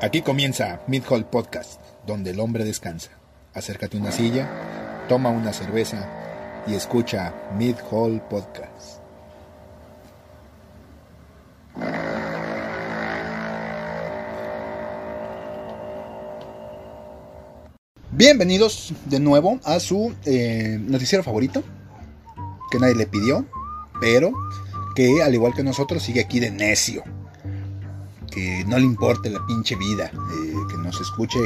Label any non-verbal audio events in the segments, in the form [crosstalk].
Aquí comienza Mid Hall Podcast, donde el hombre descansa. Acércate a una silla, toma una cerveza y escucha Mid Hall Podcast. Bienvenidos de nuevo a su eh, noticiero favorito, que nadie le pidió, pero que al igual que nosotros sigue aquí de necio que no le importe la pinche vida, eh, que nos escuche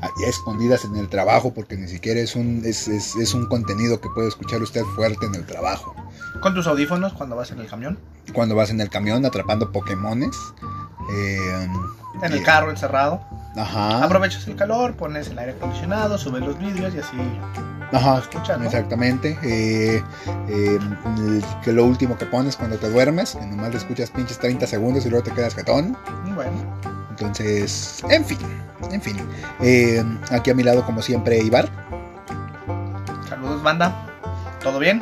a, escondidas en el trabajo, porque ni siquiera es un, es, es, es, un contenido que puede escuchar usted fuerte en el trabajo. ¿Con tus audífonos cuando vas en el camión? Cuando vas en el camión atrapando Pokémones. Eh, en el carro encerrado. Ajá. Aprovechas el calor, pones el aire acondicionado, subes los vídeos y así Ajá, escuchas, ¿no? exactamente. Eh, eh, que lo último que pones cuando te duermes, que nomás le escuchas pinches 30 segundos y luego te quedas jetón. Bueno. Entonces, en fin, en fin. Eh, aquí a mi lado, como siempre, Ibar. Saludos, banda. ¿Todo bien?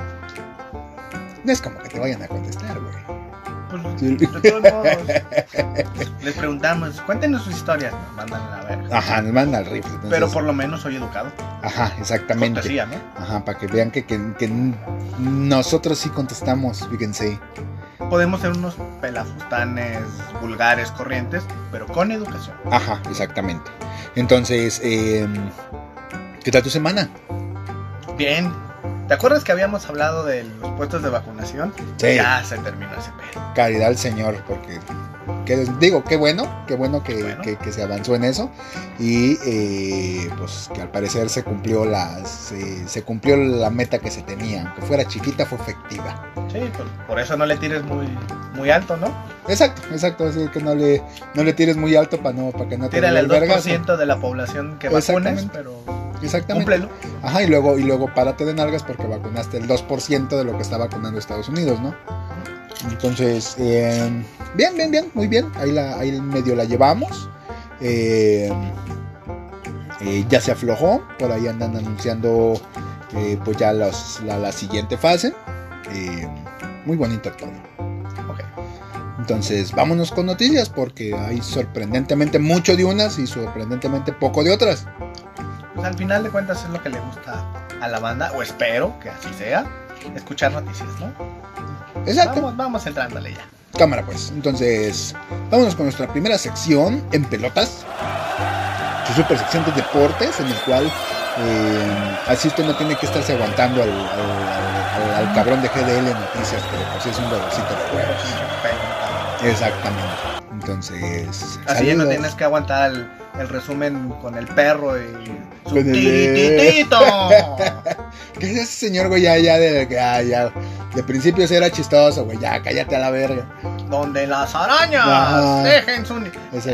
No es como que te vayan a contestar, güey. Pues, [laughs] de todos modos, les preguntamos, cuéntenos sus historias, nos mandan a la verga. Ajá, nos mandan al rifle. Entonces... Pero por lo menos soy educado. Ajá, exactamente. Cortesía, ¿no? Ajá, para que vean que, que, que, nosotros sí contestamos, fíjense. Podemos ser unos pelafustanes vulgares, corrientes, pero con educación. Ajá, exactamente. Entonces, eh, ¿qué tal tu semana? Bien, ¿Te acuerdas que habíamos hablado de los puestos de vacunación? Sí. Ya se terminó ese pedo. Caridad al Señor, porque que, digo, qué bueno, qué bueno que, bueno. que, que se avanzó en eso y eh, pues que al parecer se cumplió la se, se, cumplió la meta que se tenía, aunque fuera chiquita fue efectiva. Sí, por, por eso no le tires muy muy alto, ¿no? Exacto, exacto, así que no le no le tires muy alto para no para que no te Tírale el 2% vergas, de la población que vacunes, pero Exactamente. Cúmplelo. Ajá, y luego, y luego párate de nalgas porque vacunaste el 2% de lo que está vacunando Estados Unidos, ¿no? Entonces, eh, bien, bien, bien, muy bien. Ahí, la, ahí medio la llevamos. Eh, eh, ya se aflojó. Por ahí andan anunciando pues ya los, la, la, siguiente fase. Muy bonito todo. Okay. Entonces, vámonos con noticias porque hay sorprendentemente mucho de unas y sorprendentemente poco de otras. Pues al final de cuentas es lo que le gusta a la banda, o espero que así sea, escuchar noticias, ¿no? Exacto. Vamos, vamos entrándole ya. Cámara pues. Entonces, vámonos con nuestra primera sección en pelotas. Su super sección de deportes en el cual eh, así usted no tiene que estarse aguantando al, al, al, al cabrón de GDL Noticias, que de por sí es un dolorcito de huevos. Exactamente. Entonces. Así ya no tienes que aguantar el, el, resumen con el perro y su tititito. [laughs] ¿Qué es ese señor, güey? Ya, ya, de, ya, ya. De principios era chistoso, güey. Ya, cállate a la verga. Donde las arañas Ajá. dejen su.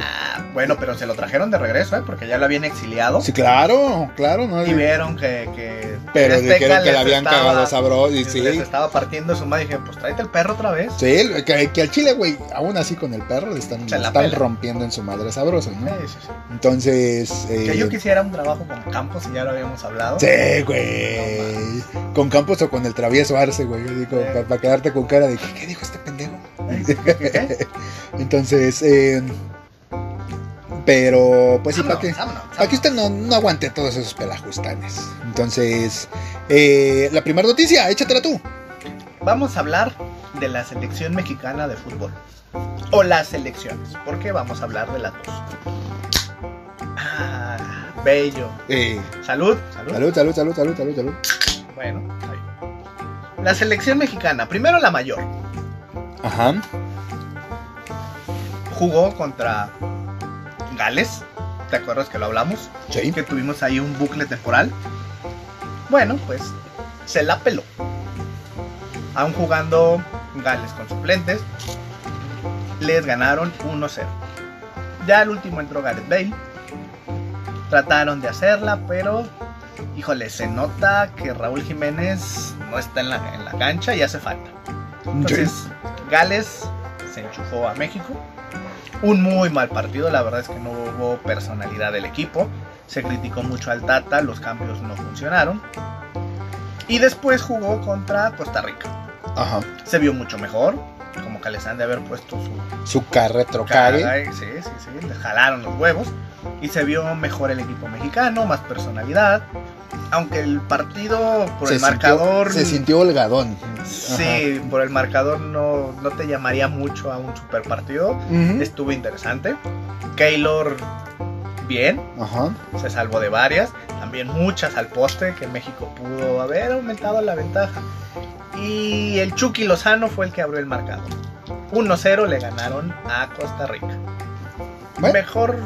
Ah, bueno, pero se lo trajeron de regreso, ¿eh? Porque ya lo habían exiliado. Sí, claro, claro, ¿no? Y vieron que. que pero dijeron que le habían estaba, cagado sabroso. Y sí. Les estaba partiendo su madre. Y dije, pues tráete el perro otra vez. Sí, que, que al chile, güey, aún así con el perro le están, rompiendo en su madre sabroso, ¿no? Sí, sí, sí. Entonces. Eh... Que yo quisiera un trabajo con Campos y ya lo habíamos hablado. Sí, güey. No, con Campos o con el travieso Arce, güey. Para pa quedarte con cara de ¿qué, qué dijo este pendejo? Entonces, eh, pero pues sí, para que, vámonos, pa que usted no, no, aguante todos esos pelajustanes. Entonces, eh, la primera noticia, échatela tú. Vamos a hablar de la selección mexicana de fútbol. O las selecciones, porque vamos a hablar de las dos. Ah, bello. Eh, salud, salud. Salud, salud, salud, salud, salud, salud. Bueno. La selección mexicana, primero la mayor. Ajá. Jugó contra Gales. ¿Te acuerdas que lo hablamos? Sí. Que tuvimos ahí un bucle temporal. Bueno, pues se la peló. Aún jugando Gales con suplentes, les ganaron 1-0. Ya al último entró Gareth Bale. Trataron de hacerla, pero híjole, se nota que Raúl Jiménez no está en la, en la cancha y hace falta. Entonces, Sí. Gales se enchufó a México. Un muy mal partido, la verdad es que no hubo personalidad del equipo. Se criticó mucho al Tata, los cambios no funcionaron. Y después jugó contra Costa Rica. Ajá. Se vio mucho mejor. Como que les han de haber puesto su Su carretro cague. carga, Sí, sí, sí, le jalaron los huevos. Y se vio mejor el equipo mexicano, más personalidad. Aunque el partido por Se el sintió- marcador. se sintió holgadón. Sí, por el marcador no, no te llamaría mucho a un super partido. Ajá. Ujú. Estuvo interesante. Keylor, bien, Ajá. se salvó de varias. También muchas al poste, que México pudo haber aumentado la ventaja. Y el Chucky Lozano fue el que abrió el marcador. 1-0 le ganaron a Costa Rica. Bueno. Mejor,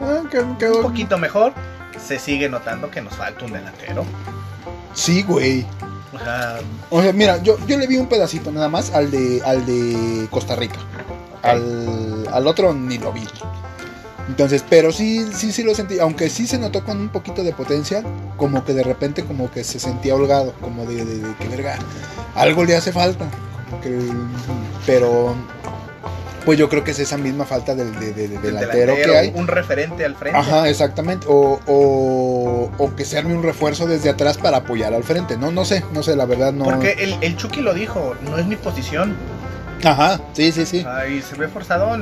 Ah, qué- qué- un poquito mejor. Se sigue notando que nos falta un delantero. Sí, güey. O sea, O sea, mira, yo, yo le vi un pedacito nada más al de, al de Costa Rica. Al, al otro ni lo vi. Entonces, pero sí, sí, sí lo sentí. Aunque sí se notó con un poquito de potencia, como que de repente como que se sentía holgado, como de, de, de que verga, algo le hace falta. que- pero, pues yo creo que es esa misma falta del de, de- de el delantero, que hay. un referente al frente. Ajá, exactamente. O, o, o que se arme un refuerzo desde atrás para apoyar al frente. No, no sé, no sé, la verdad no. Porque el, el Chucky lo dijo, no es mi posición. Ajá, sí, sí, sí. Ahí se ve forzado,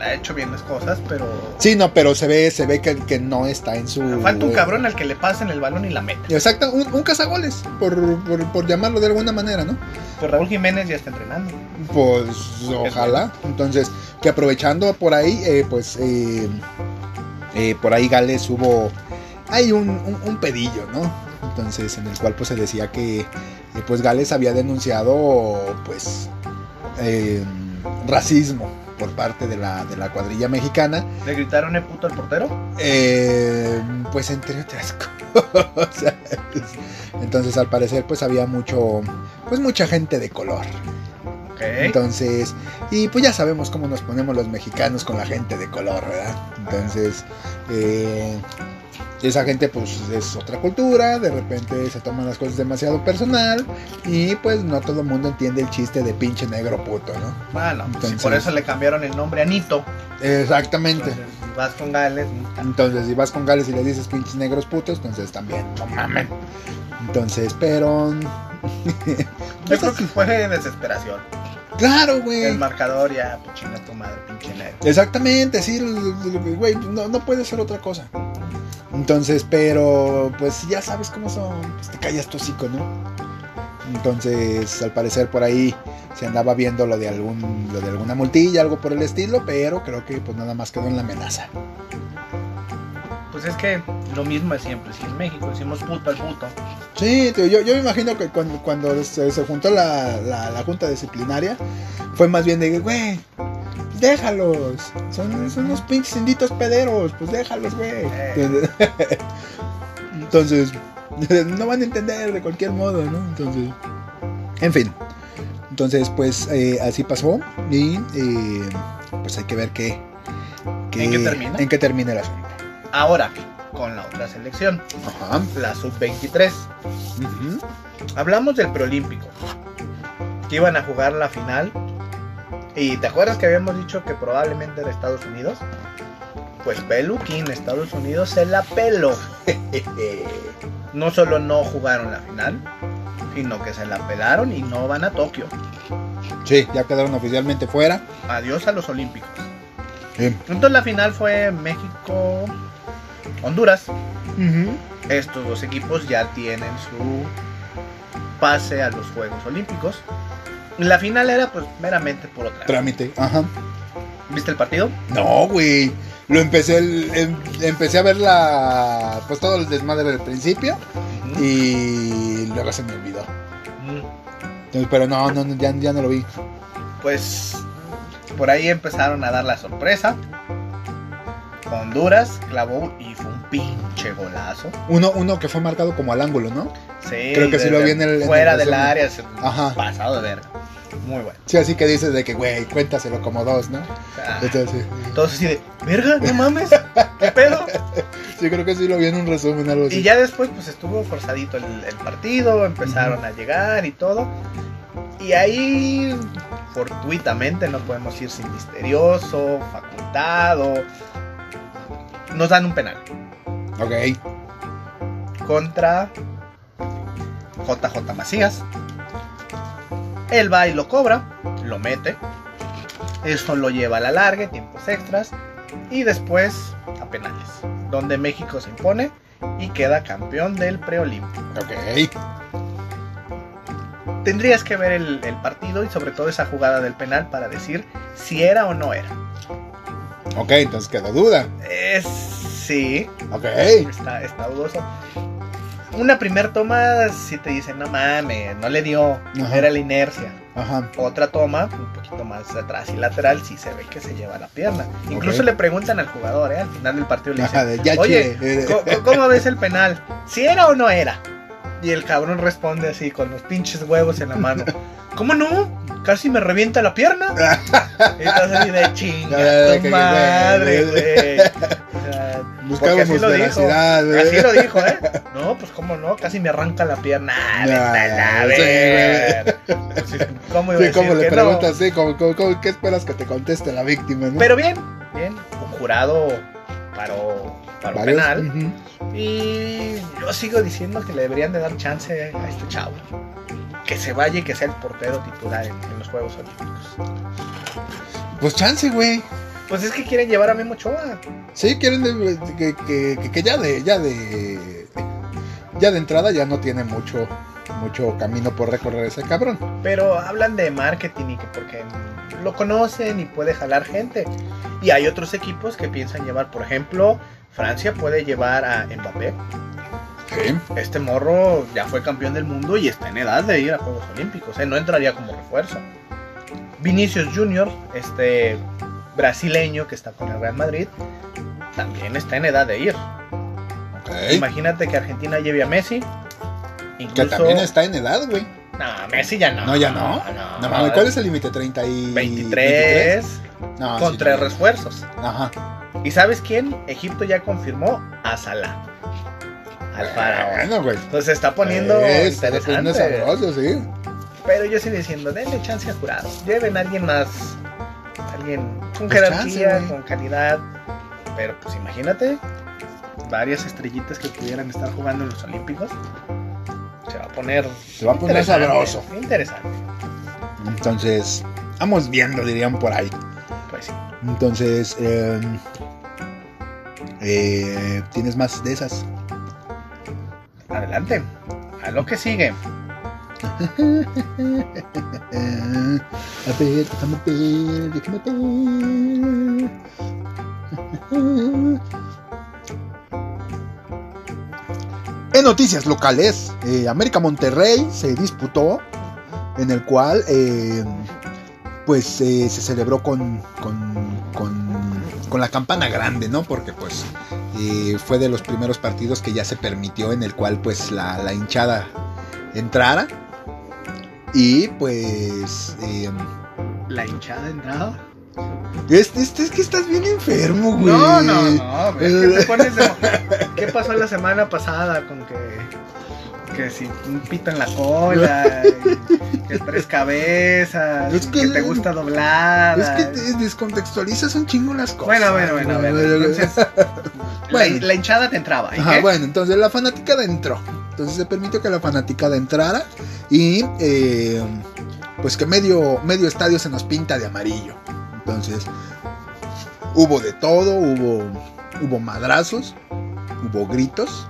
ha hecho bien las cosas, pero Sí, no, pero se ve, se ve que, que no está en su. falta un cabrón al que le pasen el balón y la meta. Exacto, un, un cazagoles, por, por, por llamarlo de alguna manera, ¿no? Pues Raúl Jiménez ya está entrenando. Pues ojalá. Entonces, que aprovechando por ahí, eh, pues eh, eh, por ahí Gales hubo. Hay un, un, un pedillo, ¿no? Entonces, en el cual pues se decía que eh, pues Gales había denunciado pues eh, racismo por parte de la, de la cuadrilla mexicana. ¿Le gritaron el puto al portero? Eh, pues entre otras [laughs] cosas. Entonces al parecer pues había mucho, pues mucha gente de color. Entonces, y pues ya sabemos cómo nos ponemos los mexicanos con la gente de color, ¿verdad? Entonces, eh, esa gente pues es otra cultura, de repente se toman las cosas demasiado personal y pues no todo el mundo entiende el chiste de pinche negro puto, ¿no? Bueno, pues, Entonces- por eso le cambiaron el nombre a Nito. Exactamente. Entonces, si vas con Gales, Entonces, si vas con Gales y le dices pinches negros putos, entonces también, no mamen. Entonces, pero. [laughs] yo creo que fue de desesperación. Claro, El güey. marcador ya, pues chinga tu madre, pinche negro. Exactamente, sí, güey, no, no puede ser otra cosa. Entonces, pero, pues ya sabes cómo son, pues te callas tu hocico, ¿no? Entonces, al parecer por ahí se andaba viendo lo de algún, lo de alguna multilla, algo por el estilo, pero creo que pues nada más quedó en la amenaza. Pues es que lo mismo de siempre. Si en México decimos puto al puto, Sí, tío, yo, yo me imagino que cuando, cuando se, se juntó la, la, la junta disciplinaria, fue más bien de, güey, déjalos, son, son unos pinches inditos pederos, pues déjalos, güey. Eh. Entonces, [laughs] no van a entender de cualquier modo, ¿no? Entonces, en fin. Entonces, pues eh, así pasó y eh, pues hay que ver qué, ¿En qué termina? En qué termina el asunto. ahora con la otra selección, Ajá. la sub-23. Ujú. Hablamos del preolímpico, que iban a jugar la final. Y te acuerdas que habíamos dicho que probablemente era Estados Unidos. Pues Peluquín, Estados Unidos se la peló. [laughs] No solo no jugaron la final, sino que se la pelaron y no van a Tokio. Sí, ya quedaron oficialmente fuera. Adiós a los Olímpicos. Sí. Entonces la final fue México, Honduras. Estos dos equipos ya tienen su pase a los Juegos Olímpicos. La final era pues meramente por otra. Trámite, ajá. ¿Viste el partido? No, güey. Lo empecé, el- em- empecé a ver la, pues todo el desmadre del principio y luego se me olvidó. Pero no, no, no, ya, ya no lo vi. Pues por ahí empezaron a dar la sorpresa. Honduras clavó y fue un pinche golazo. Uno, uno que fue marcado como al ángulo, ¿no? Sí, Creo que sí lo vi en el- en fuera el del área, se- Ajá. pasado de verga. Muy bueno. Sí, así que dices de que, güey, cuéntaselo como dos, ¿no? Ah, Entonces, Todos así de, verga, no mames, ¿qué pedo? [laughs] sí, creo que sí lo vi en un resumen, algo así. Y ya después pues estuvo forzadito el, el partido, empezaron a llegar y todo. Y ahí, fortuitamente, no podemos ir sin misterioso, facultado. Nos dan un penal Ok. contra JJ Macías. Él va y lo cobra, lo mete. Eso lo lleva a la larga, tiempos extras y después a penales, donde México se impone y queda campeón del preolímpico. Ok. Tendrías que ver el, el partido y sobre todo esa jugada del penal para decir si era o no era. Ok, entonces quedó duda. Es, sí, Ok. está, está dudoso. Una primer toma si te dicen, no mames, no le dio, Ajá. era la inercia. Ajá. Otra toma, un poquito más atrás y lateral, sí se ve que se lleva la pierna. Incluso le preguntan al jugador, ¿eh? al final del partido le Ajá, dicen, de oye, eh, ¿co- co- ¿cómo ves el penal? ¿Si era o no era? Y el cabrón responde así, con los pinches huevos en la mano. ¿Cómo no? Casi me revienta la pierna. Y estás así de chinga, tu qué madre, güey. O sea, porque Buscábamos así lo dijo. Así lo dijo, ¿eh? No, pues cómo no, casi me arranca la pierna. Ah, vete a la sí, ¿Cómo Sí, como le que no? preguntas, sí, como, como- como- ¿qué esperas que te conteste la víctima? ¿no? Pero bien, bien. Un jurado paró, paró Varios, penal. Y yo sigo diciendo que le deberían de dar chance a este chavo. Que se vaya y que sea el portero titular en, en los Juegos Olímpicos. Pues chance, güey. Pues es que quieren llevar a Memo Ochoa. Sí, quieren de- que, que- que- que ya de, ya de, ya de entrada ya no tiene mucho, mucho camino por recorrer ese cabrón. Pero hablan de marketing y que porque lo conocen y puede jalar gente. Y hay otros equipos que piensan llevar, por ejemplo, Francia puede llevar a Mbappé. Sí. Este morro ya fue campeón del mundo y está en edad de ir a Juegos Olímpicos. ¿eh? No entraría como refuerzo. Vinicius Junior, este brasileño que está con el Real Madrid, también está en edad de ir. Ok. Imagínate que Argentina lleve a Messi. Que Incluso... también está en edad, güey. No, Messi ya no. No, ya no. No mames, ¿cuál es el límite? ¿30 y 23 No, con sí, tres no. refuerzos. Ajá. ¿Y sabes quién? Egipto ya confirmó a Salah. Al faraón. Bueno, güey. Entonces se está poniendo Es, está poniendo interesante. sabroso, sí. Pero yo sigo diciendo, denle chance a jurado. Lleven a alguien más. Alguien con Pues jerarquía, chance, con calidad. Pero pues imagínate, varias estrellitas que pudieran estar jugando en los Olímpicos. Se va a poner. Se va a poner interesante, sabroso. Interesante. Entonces, vamos viendo, dirían por ahí. Pues sí. Entonces, eh, eh, ¿tienes más de esas? Adelante. A lo que sigue. [laughs] A ver, déjame ver, déjame ver. En noticias locales, eh, América Monterrey se disputó, en el cual eh, pues eh, se celebró con, con, con- la campana grande, ¿no? Porque pues eh, fue de los primeros partidos que ya se permitió en el cual pues la, la hinchada entrara. Y pues... eh, La hinchada entrada. este, este es que estás bien enfermo, güey. No, no, no. Es que te pones de- ¿Qué pasó la semana pasada con que. Que si un pito en la cola, [laughs] que tres cabezas, Es que- que, te gusta doblada. Es que te descontextualizas un chingo las cosas. Bueno, bueno, bueno. Entonces, [laughs] Bueno. la, la hinchada te entraba. ¿y Ajá, qué? bueno, entonces la fanaticada entró. Entonces se permitió que la fanaticada entrara y eh, pues que medio, medio estadio se nos pinta de amarillo. Entonces hubo de todo, hubo, hubo madrazos, hubo gritos,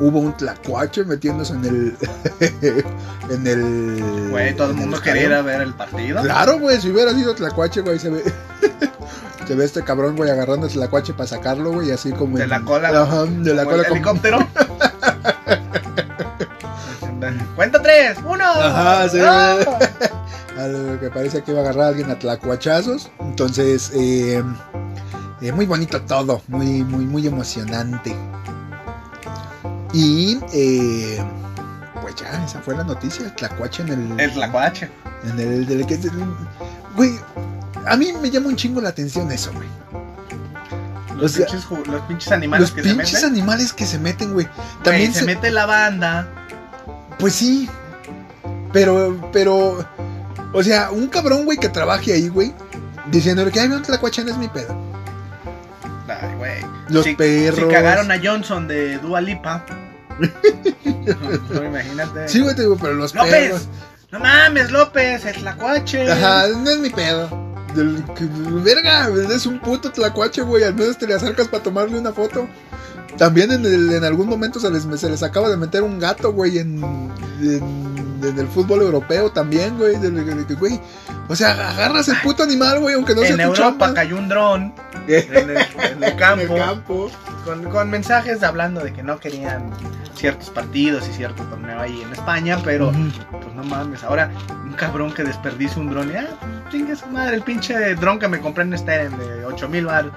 hubo un tlacuache metiéndose en el... [laughs] en el... Güey, todo el mundo quería ir a ver el partido. Claro, güey, si hubiera sido tlacuache, güey, se ve... [laughs] Se ve este cabrón, güey, agarrando el tlacuache para sacarlo, güey, así como... De en- la cola. Ajá, de la como el cola como- helicóptero. [laughs] Cuenta tres, uno. Ajá, sí, dos. a lo que parece que iba a agarrar a alguien a tlacuachazos. Entonces, eh, eh, muy bonito todo, muy, muy, muy emocionante. Y, eh, pues ya, esa fue la noticia, tlacuache en el... El tlacuache. En el, del que... Güey, a mí me llama un chingo la atención eso, güey. Los, O sea, pinches, los pinches animales Los que pinches se meten. animales que se meten, güey. Güey, También se, se... mete la banda. Pues sí. Pero, pero... O sea, un cabrón, güey, que trabaje ahí, güey. Diciéndole que, ay, no, tlacuache no es mi pedo. Güey. Los si, perros. Si cagaron a Johnson de Dua Lipa. [laughs] no, imagínate. Sí, güey, te digo, pero los López. perros. No mames, López, el tlacuache. Ajá, no es mi pedo. que, verga, es un puto tlacuache, güey. Al menos te le acercas para tomarle una foto. También en, el- en algún momento se les, se les acaba de meter un gato, güey, en, en, en el fútbol europeo también, güey. Güey, o sea, agarras el puto animal, güey, aunque no sea en Europa cayó un dron [laughs] En en el, en el campo, el campo. Con, con mensajes hablando de que no querían ciertos partidos y cierto torneo ahí en España, pero pues no mames, ahora un cabrón que desperdicia un dron y ah, chingue su madre, el pinche dron que me compré en Steren de 8000 bar,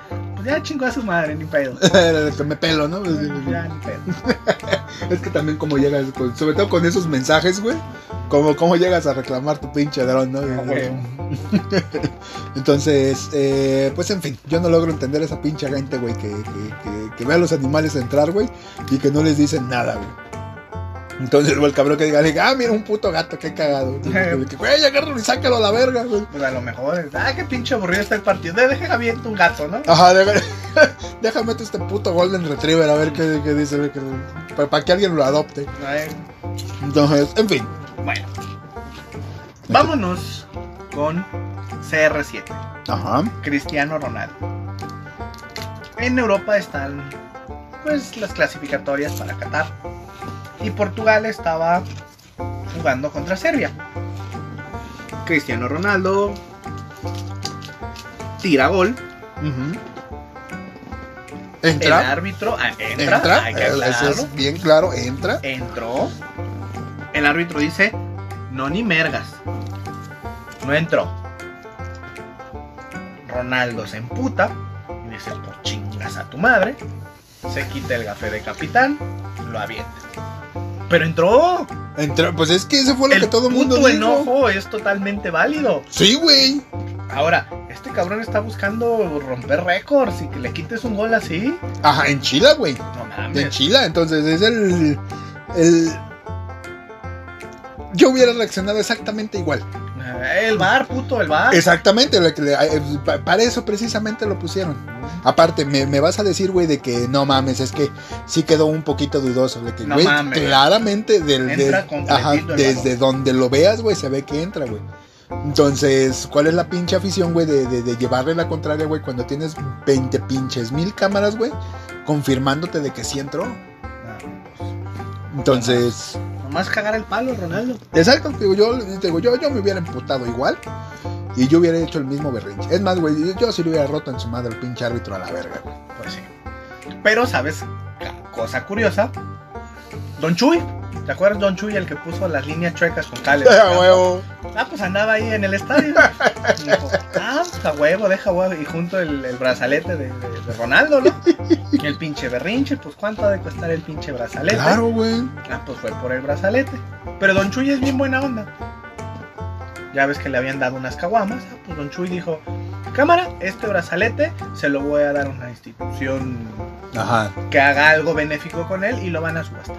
ya chingó a su madre, ni pedo. [laughs] me pelo, ¿no? Ya, ni pedo. [laughs] Es que también como llegas, sobre todo con esos mensajes, güey, como cómo llegas a reclamar tu pinche dron, ¿no? güey. [laughs] Entonces, eh, pues en fin, yo no logro entender esa pinche gente, güey, que, que, que- que ve a los animales entrar, güey, y que no les dicen nada, güey. Entonces, luego el cabrón que diga, diga, ah, mira un puto gato, qué cagado. [laughs] Que, Güey, agárralo y sácalo a la verga, güey. Pues a lo mejor, es, ah, qué pinche aburrido está el partido, deja abierto un gato, ¿no? Ajá, [laughs] déjame, déjame este puto Golden Retriever a ver qué, qué dice, para que alguien lo adopte. Ay, Entonces, en fin. Bueno, vámonos con CR7. Ajá. Cristiano Ronaldo. En Europa están pues las clasificatorias para Qatar. Y Portugal estaba jugando contra Serbia. Cristiano Ronaldo tira gol. Ujú. El Entra. árbitro ah, entra, Entra. hay que Eso aclararlo, es bien claro, entra. entró. El árbitro dice, no ni mergas. No entró. Ronaldo se emputa y dice, por chingas a tu madre. Se quita el café de capitán, lo avienta. Pero entró. Entra. Pues es que eso fue lo el que todo el mundo dijo. enojo es totalmente válido. Sí, güey. Ahora, este cabrón está buscando romper récords y que le quites un gol así. Ajá, en Chila, güey. No En mames. Chila. Entonces es el. El. Yo hubiera reaccionado exactamente igual. El bar, puto, el bar. Exactamente. eh, pa- Para eso precisamente lo pusieron. Aparte, me, me vas a decir, güey, de que no mames, es que sí quedó un poquito dudoso. De que, No mames. claramente del, ajá, desde donde lo veas, güey, se ve que entra, güey. Entonces, ¿cuál es la pinche afición, güey, de, de- de llevarle la contraria, güey, cuando tienes 20 pinches mil cámaras, güey, confirmándote de que sí entró? Entonces, Nomás cagar el palo, Ronaldo. exacto, digo, yo, digo, yo, yo me hubiera emputado igual y yo hubiera hecho el mismo berrinche. Es más, güey, yo, yo sí le hubiera roto en su madre el pinche árbitro a la verga, güey. Pues sí. Pero, ¿sabes? Cosa curiosa. Don Chuy. ¿Te acuerdas Don Chuy, el que puso las líneas chuecas con Cales? [laughs] A huevo. Ah, pues andaba ahí en el estadio. Y dijo, ah, pues a huevo, deja huevo. Y junto el, el brazalete de, de- de Ronaldo, ¿no? [laughs] Y el pinche berrinche, pues ¿cuánto ha de costar el pinche brazalete? Claro, güey. Ah, pues fue por el brazalete. Pero Don Chuy es bien buena onda. Ya ves que le habían dado unas caguamas. Ah, pues Don Chuy dijo, cámara, este brazalete se lo voy a dar a una institución Ajá. que haga algo benéfico con él y lo van a subastar.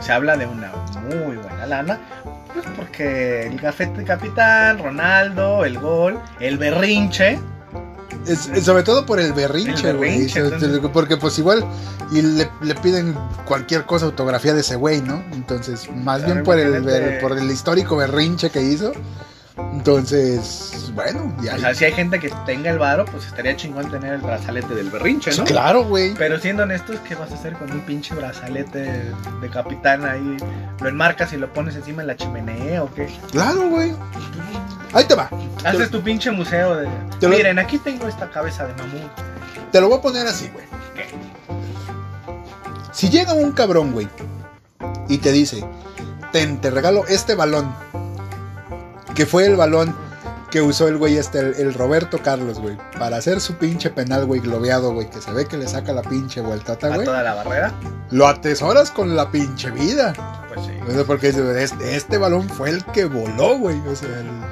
Se habla de una muy buena lana. Pues porque el gafete capitán, Ronaldo, el gol, el berrinche. Es, sobre todo por el berrinche, güey. Porque pues igual y le, le piden cualquier cosa autografía de ese güey, ¿no? Entonces, más Claro, bien por el, por el histórico berrinche que hizo. Entonces, bueno, ya. O sea, si hay gente que tenga el varo, pues estaría chingón tener el brazalete del berrinche, ¿no? claro, güey. Pero siendo honestos, ¿qué vas a hacer con un pinche brazalete de capitán ahí? ¿Lo enmarcas y lo pones encima de la chimenea o qué? Claro, güey. [laughs] Ahí te va. Haces tu pinche museo de... Te lo- Miren, aquí tengo esta cabeza de mamut. Te lo voy a poner así, güey. ¿Qué? Si llega un cabrón, güey, y te dice, ten, te regalo este balón, que fue el balón que usó el güey este, el, el Roberto Carlos, güey, para hacer su pinche penal, güey, globeado, güey, que se ve que le saca la pinche vueltata, A güey, toda la barrera. lo atesoras con la pinche vida. Pues sí. O sea, porque este, este balón fue el que voló, güey, o sea, el-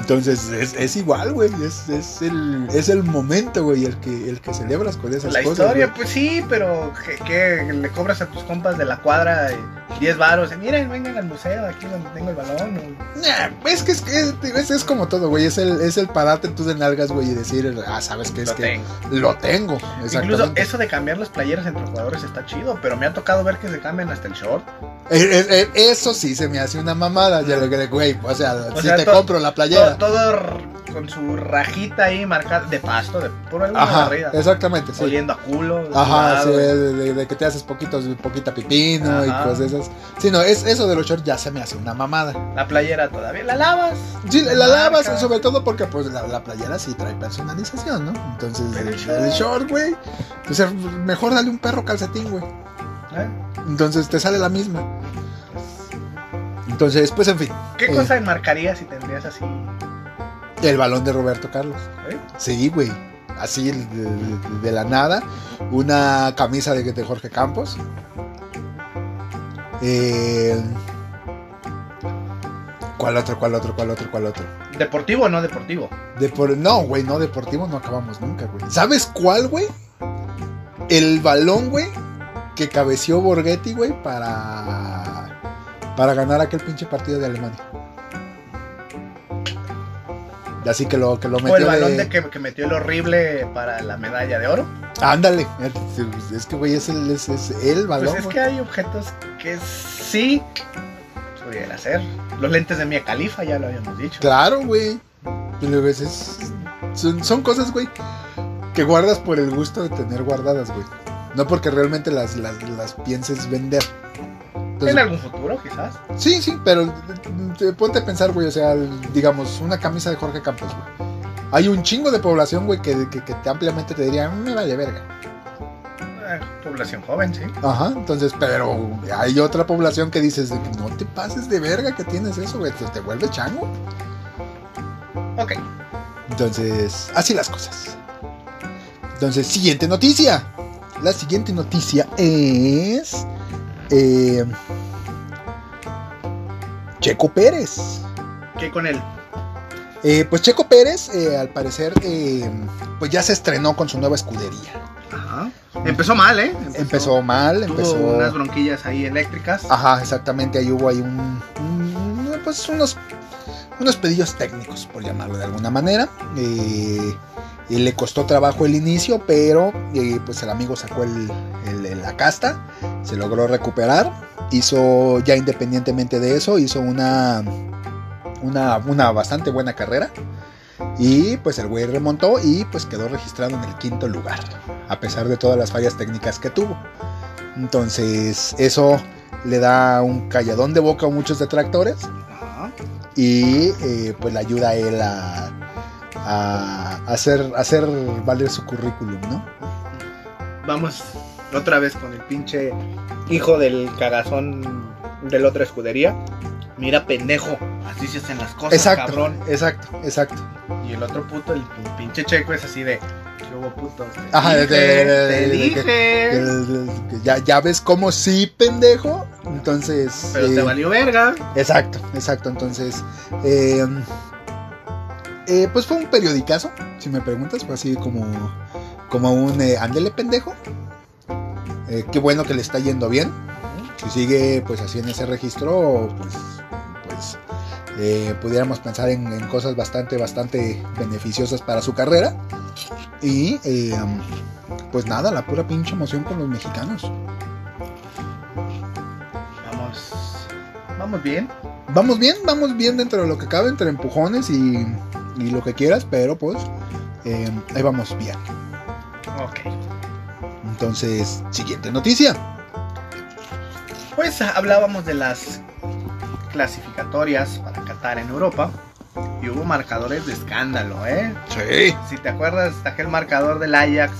entonces es, es igual, güey, es, es, el, es el momento, güey, el que, el que celebras con esas La cosas. historia, güey. pues sí, pero ¿qué, qué? le cobras a tus compas de la cuadra y 10 varos. Miren, vengan al museo, aquí donde tengo el balón. Nah, es que es, es, es- como todo, güey. Es el, es el pararte tú de nalgas, güey, y decir, ah, sabes que es Lo que tengo. lo tengo. Incluso eso de cambiar las playeras entre jugadores está chido, pero me ha tocado ver que se cambian hasta el short. Eh, eh, eh, eso sí se me hace una mamada. Ya lo que, güey, o sea, O si sea, te compro la Todo, playera. todo r- con su rajita ahí marcada de pasto, de alguna Ajá, barrida. exactamente, sí. Oliendo a culo. Ajá, sí, de, de- de que te haces poquitos, poquita pipino y Ajá. cosas esas. Sí, no, es, eso de los shorts ya se me hace una mamada. La playera todavía la lavas. Sí, la lavas, sobre todo porque pues la, la playera sí trae personalización, ¿no? Entonces, Pero el short. el short, güey. Entonces, mejor dale un perro calcetín, güey. ¿eh? Entonces te sale la misma. Entonces, pues en fin. ¿Qué Eh. cosa enmarcarías si tendrías así? El balón de Roberto Carlos. ¿eh? Sí, güey. Así de, de- de la nada. Una camisa de, de Jorge Campos. Eh, ¿Cuál otro? ¿Cuál otro? ¿Cuál otro? ¿Cuál otro? ¿Deportivo o no deportivo? Depor- no, güey, no, deportivo no acabamos nunca, güey. ¿Sabes cuál, güey? El balón, güey, que cabeció Borghetti, güey, para. Para ganar aquel pinche partido de Alemania. Así que lo, que lo metió. O el balón de- de que, que metió el horrible para la medalla de oro. Ándale. Es que, güey, es el, es, es el balón. Pues es güey. que hay objetos que sí pudiera ser. Los lentes de Mia Califa, ya lo habíamos dicho. Claro, güey. Pero ves, es- son, son cosas, güey, que guardas por el gusto de tener guardadas, güey. No porque realmente las, las, las pienses vender. Entonces, en algún futuro, quizás. Sí, sí, pero ponte a pensar, güey, o sea, digamos, una camisa de Jorge Campos, güey. Hay un chingo de población, güey, que, que, que te ampliamente te diría, me vale verga. Eh, población joven, sí. Ajá, entonces, pero hay otra población que dices, no te pases de verga que tienes eso, güey, te, te vuelve chango. Ok. Entonces, así las cosas. Entonces, siguiente noticia. La siguiente noticia es... eh, Checo Pérez. ¿Qué con él? Eh, pues Checo Pérez, eh, al parecer, eh, pues ya se estrenó con su nueva escudería. Ajá. Empezó mal, ¿eh? Empezó mal, Tuvo empezó... unas bronquillas ahí eléctricas. Ajá, exactamente, ahí hubo ahí un, un- pues unos, unos pedillos técnicos, por llamarlo de alguna manera. Eh, y le costó trabajo el inicio, pero eh, pues el amigo sacó el- la casta, se logró recuperar, hizo ya independientemente de eso, hizo una, una, una bastante buena carrera. Y pues el güey remontó y pues quedó registrado en el quinto lugar, a pesar de todas las fallas técnicas que tuvo. Entonces, eso le da un calladón de boca a muchos detractores y eh, pues le ayuda a él a, a hacer, a hacer valer su currículum, ¿no? Vamos otra vez con el pinche hijo del cagazón de la otra escudería. Mira, pendejo. Así se hacen las cosas, Exacto, cabrón. exacto, exacto. Y el otro puto, el pinche checo, es así de. ¿Qué hubo, puto? Te Ajá, de- dije, de- de- te de- dije. Ya, ya ves cómo sí, pendejo. Entonces. Pero te eh, valió verga. Exacto, exacto. Entonces, eh, eh, pues fue un periodicazo, si me preguntas, fue así como, como un eh, ándele pendejo. Eh, qué bueno que le está yendo bien. Si sigue pues así en ese registro, pues, pues eh, pudiéramos pensar en, en cosas bastante, bastante beneficiosas para su carrera. Y eh, pues nada, la pura pinche emoción con los mexicanos. Vamos. Vamos bien. Vamos bien, vamos bien dentro de lo que cabe, entre empujones y, y lo que quieras, pero pues eh, ahí vamos bien. Ok. Entonces, siguiente noticia. Pues hablábamos de las clasificatorias para Qatar en Europa. Y hubo marcadores de escándalo, ¿eh? Sí. Si te acuerdas, aquel marcador del Ajax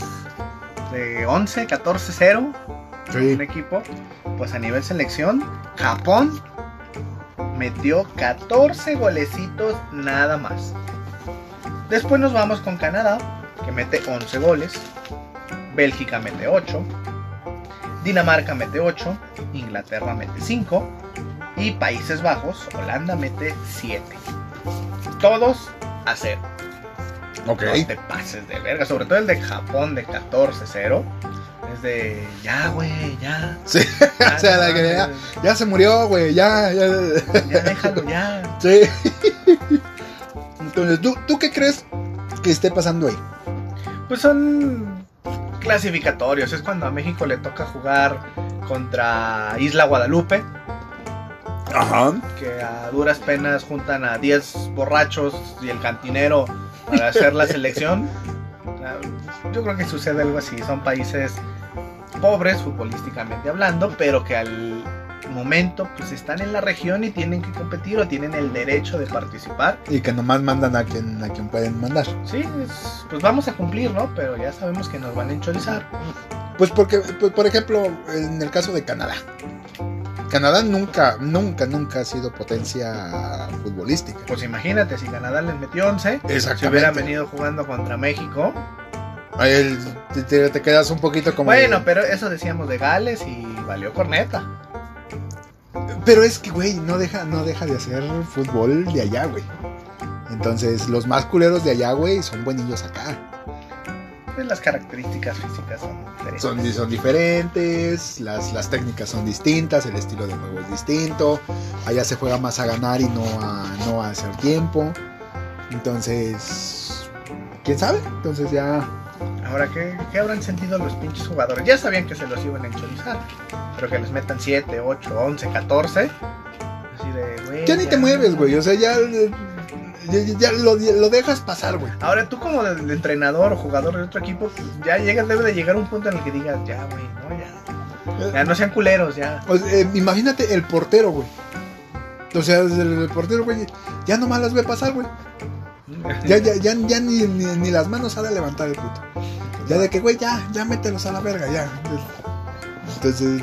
de 11, 14, 0. Un equipo. Pues a nivel selección, Japón metió 14 golecitos nada más. Después nos vamos con Canadá, que mete 11 goles. Bélgica mete 8. Dinamarca mete 8. Inglaterra mete 5. Y Países Bajos, Holanda mete 7. Todos a 0. Ok. No te pases de verga. Sobre todo el de Japón de 14-0. es de ya, güey, ya. Sí, [laughs] Ya, o sea, no la que ya, ya se murió, güey, ya, ya. ya déjalo, ya. Sí. Entonces, ¿tú, ¿tú qué crees que esté pasando ahí? Pues son clasificatorios. Es cuando a México le toca jugar contra Isla Guadalupe, Ajá. que a duras penas juntan a 10 borrachos y el cantinero para hacer la selección. [laughs] Yo creo que sucede algo así. Son países pobres futbolísticamente hablando, pero que al momento pues están en la región y tienen que competir o tienen el derecho de participar. Y que nomás mandan a quien, a quien pueden mandar. Sí, es- pues vamos a cumplir, ¿no? Pero ya sabemos que nos van a enchorizar. Pues porque, pues, por ejemplo, en el caso de Canadá. Canadá nunca, nunca, nunca ha sido potencia futbolística. Pues imagínate, si Canadá les metió 11, si hubieran venido jugando contra México. El- te, te- te quedas un poquito como... Bueno, de- pero eso decíamos de Gales y valió corneta. Pero es que, güey, no deja, no deja de hacer fútbol de allá, güey. Entonces, los más culeros de allá, güey, son buenillos acá. Pues las características físicas son diferentes. Son, son diferentes, las, las técnicas son distintas, el estilo de juego es distinto. Allá se juega más a ganar y no a, no a hacer tiempo. Entonces, ¿quién sabe? Entonces ya... Ahora, ¿qué, qué habrán sentido los pinches jugadores? Ya sabían que se los iban a enchorizar. Pero que les metan 7, 8, 11, 14. Así de, güey. Ya ni te mueves, güey. O sea, ya, ya, ya lo, lo dejas pasar, güey. Ahora tú como de- de entrenador o jugador de otro equipo, pues, ya llega, debe de llegar un punto en el que digas, ya, güey, no, ya. Ya no sean culeros, ya. O sea, eh, imagínate el portero, güey. O sea, el, el portero, güey, ya nomás las ve pasar, güey. Ya, ya, ya, ya ni, ni, las manos ha de levantar el puto. Ya de que, güey, ya, ya mételos a la verga, ya. Entonces,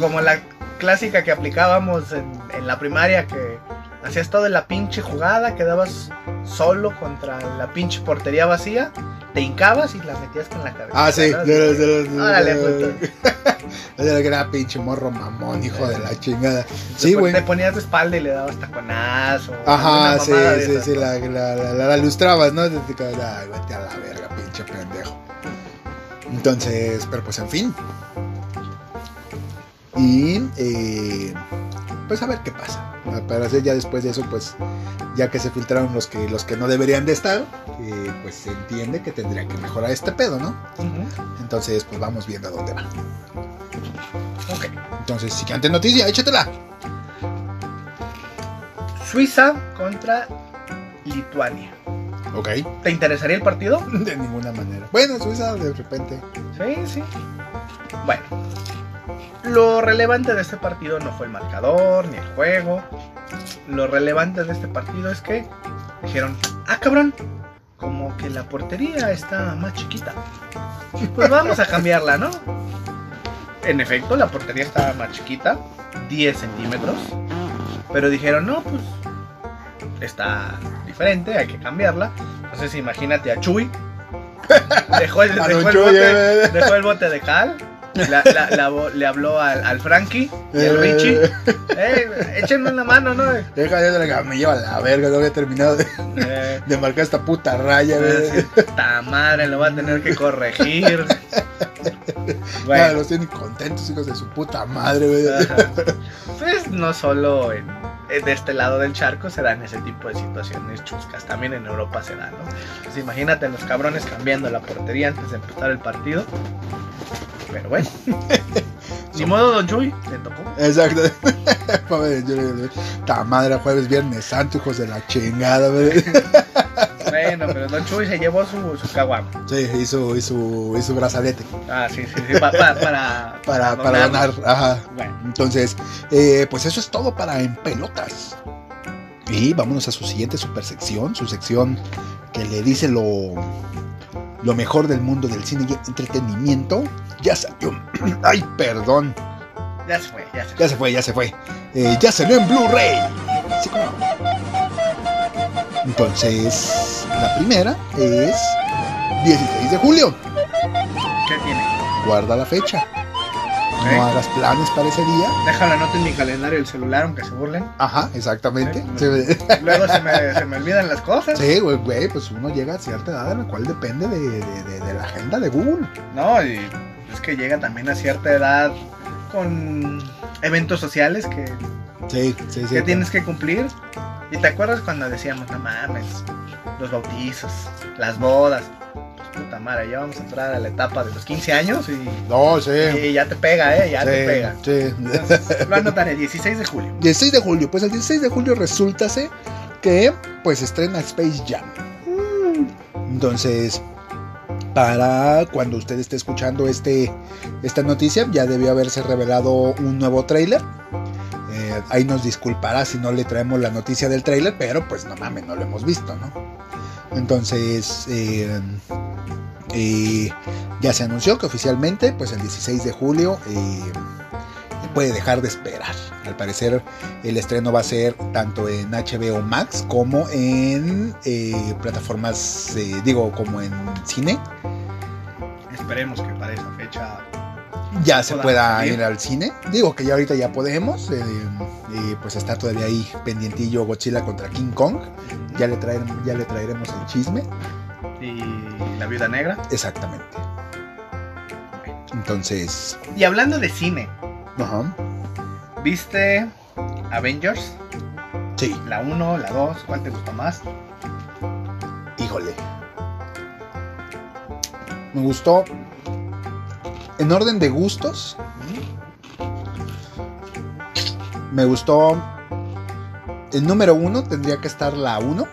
Como la clásica que aplicábamos en, en la primaria, que hacías toda la pinche jugada, quedabas solo contra la pinche portería vacía, te hincabas y la metías con la cabeza. ah, sí. ¿no? Órale, puto. [laughs] Era pinche morro mamón, hijo de la chingada. Sí, güey. Te ponías de espalda y le dabas taconazo. Ajá, sí, sí, sí, la, la, la, la- lustrabas, ¿no? Ay, vete a la verga, pinche pendejo. Entonces, pero pues en fin. Y, eh, pues a ver qué pasa. Para hacer ya después de eso, pues, ya que se filtraron los que, los que no deberían de estar, eh, pues se entiende que tendría que mejorar este pedo, ¿no? Entonces, pues vamos viendo a dónde va. Ok. Entonces, siguiente noticia, échatela. Suiza contra Lituania. Ok. ¿Te interesaría el partido? De ninguna manera. Bueno, Suiza, de repente. Sí, sí. Bueno, lo relevante de este partido no fue el marcador ni el juego. Lo relevante de este partido es que dijeron, ah cabrón, como que la portería está más chiquita. Pues vamos a cambiarla, ¿no? En efecto, la portería estaba más chiquita, 10 centímetros. Pero dijeron, no, pues está diferente, hay que cambiarla. Entonces imagínate a Chuy. [laughs] Dejó el, dejó bote, eh. dejó el bote de cal. La- la- la le habló al, al Frankie y al Richie. Eh, échenme una mano, ¿no? Deja me lleva la verga, no había terminado de, Eh, de marcar esta puta raya, güey. así, ¡Ta madre! Lo va a tener que corregir. [laughs] Bueno, los tienen contentos, hijos de su puta madre, güey. pues no solo en, en de este lado del charco se dan ese tipo de situaciones chuscas, también en Europa se dan, ¿no? Pues imagínate los cabrones cambiando la portería antes de empezar el partido. Pero bueno, [laughs] ni modo, Don Chuy, te tocó. Exacto. [laughs] Le Ta madre, jueves, viernes santo, hijos de la chingada. [laughs] Bueno, pero Don Chuy se llevó su, su caguama. Sí, hizo, hizo, hizo brazalete Ah, sí, sí, sí, pa- pa- para, para, para donar. Ajá. Bueno, Entonces, eh, pues eso es todo para En Pelotas. Y vámonos a su siguiente super sección, su sección que le dice lo, lo mejor del mundo del cine y entretenimiento. Ya salió. [clears throat] Ay, perdón. ya se fue, ya se fue. Ya se fue, ya se fue. Eh, ya salió en Blu-ray. Sí. Entonces, la primera es 16 de julio. ¿Qué tiene? Guarda la fecha. No hagas planes para ese día. Déjalo anoto en mi calendario del celular, aunque se burlen. Ajá, exactamente. Sí. Luego se me, se me olvidan las cosas. Sí, güey, güey, pues uno llega a cierta edad en la cual depende de, de- de- de la agenda de Google. No, y es que llega también a cierta edad con eventos sociales que, Sí, sí, sí. que tienes que cumplir. Y te acuerdas cuando decíamos, no mames, los bautizos, las bodas. Puta madre, ya vamos a entrar a la etapa de los 15 años y, No, sí. y ya te pega, ¿eh? Ya sí, te pega. sí. Entonces, lo anotaré, 16 de julio. 16 de julio. Pues el 16 de julio resulta que pues estrena Space Jam. Entonces, para cuando usted esté escuchando este, esta noticia, ya debió haberse revelado un nuevo tráiler. Eh, ahí nos disculpará si no le traemos la noticia del tráiler, pero pues no mames, no lo hemos visto, ¿no? Entonces, eh, eh, ya se anunció que oficialmente, pues el 16 de julio, eh, puede dejar de esperar. Al parecer el estreno va a ser tanto en HBO Max como en eh, plataformas, eh, digo, como en cine. Esperemos que para esa fecha. Ya se pueda ir. ir al cine. Digo que ya ahorita ya podemos. eh, eh, pues está todavía ahí pendientillo Godzilla contra King Kong. Ya le, traeremos, ya le traeremos el chisme. Y la viuda negra. Exactamente. Entonces, Y hablando de cine, ajá. ¿viste Avengers? Sí, La 1, la 2, ¿cuál te gustó más? híjole. Me gustó. En orden de gustos, me gustó. El número uno tendría que estar la 1.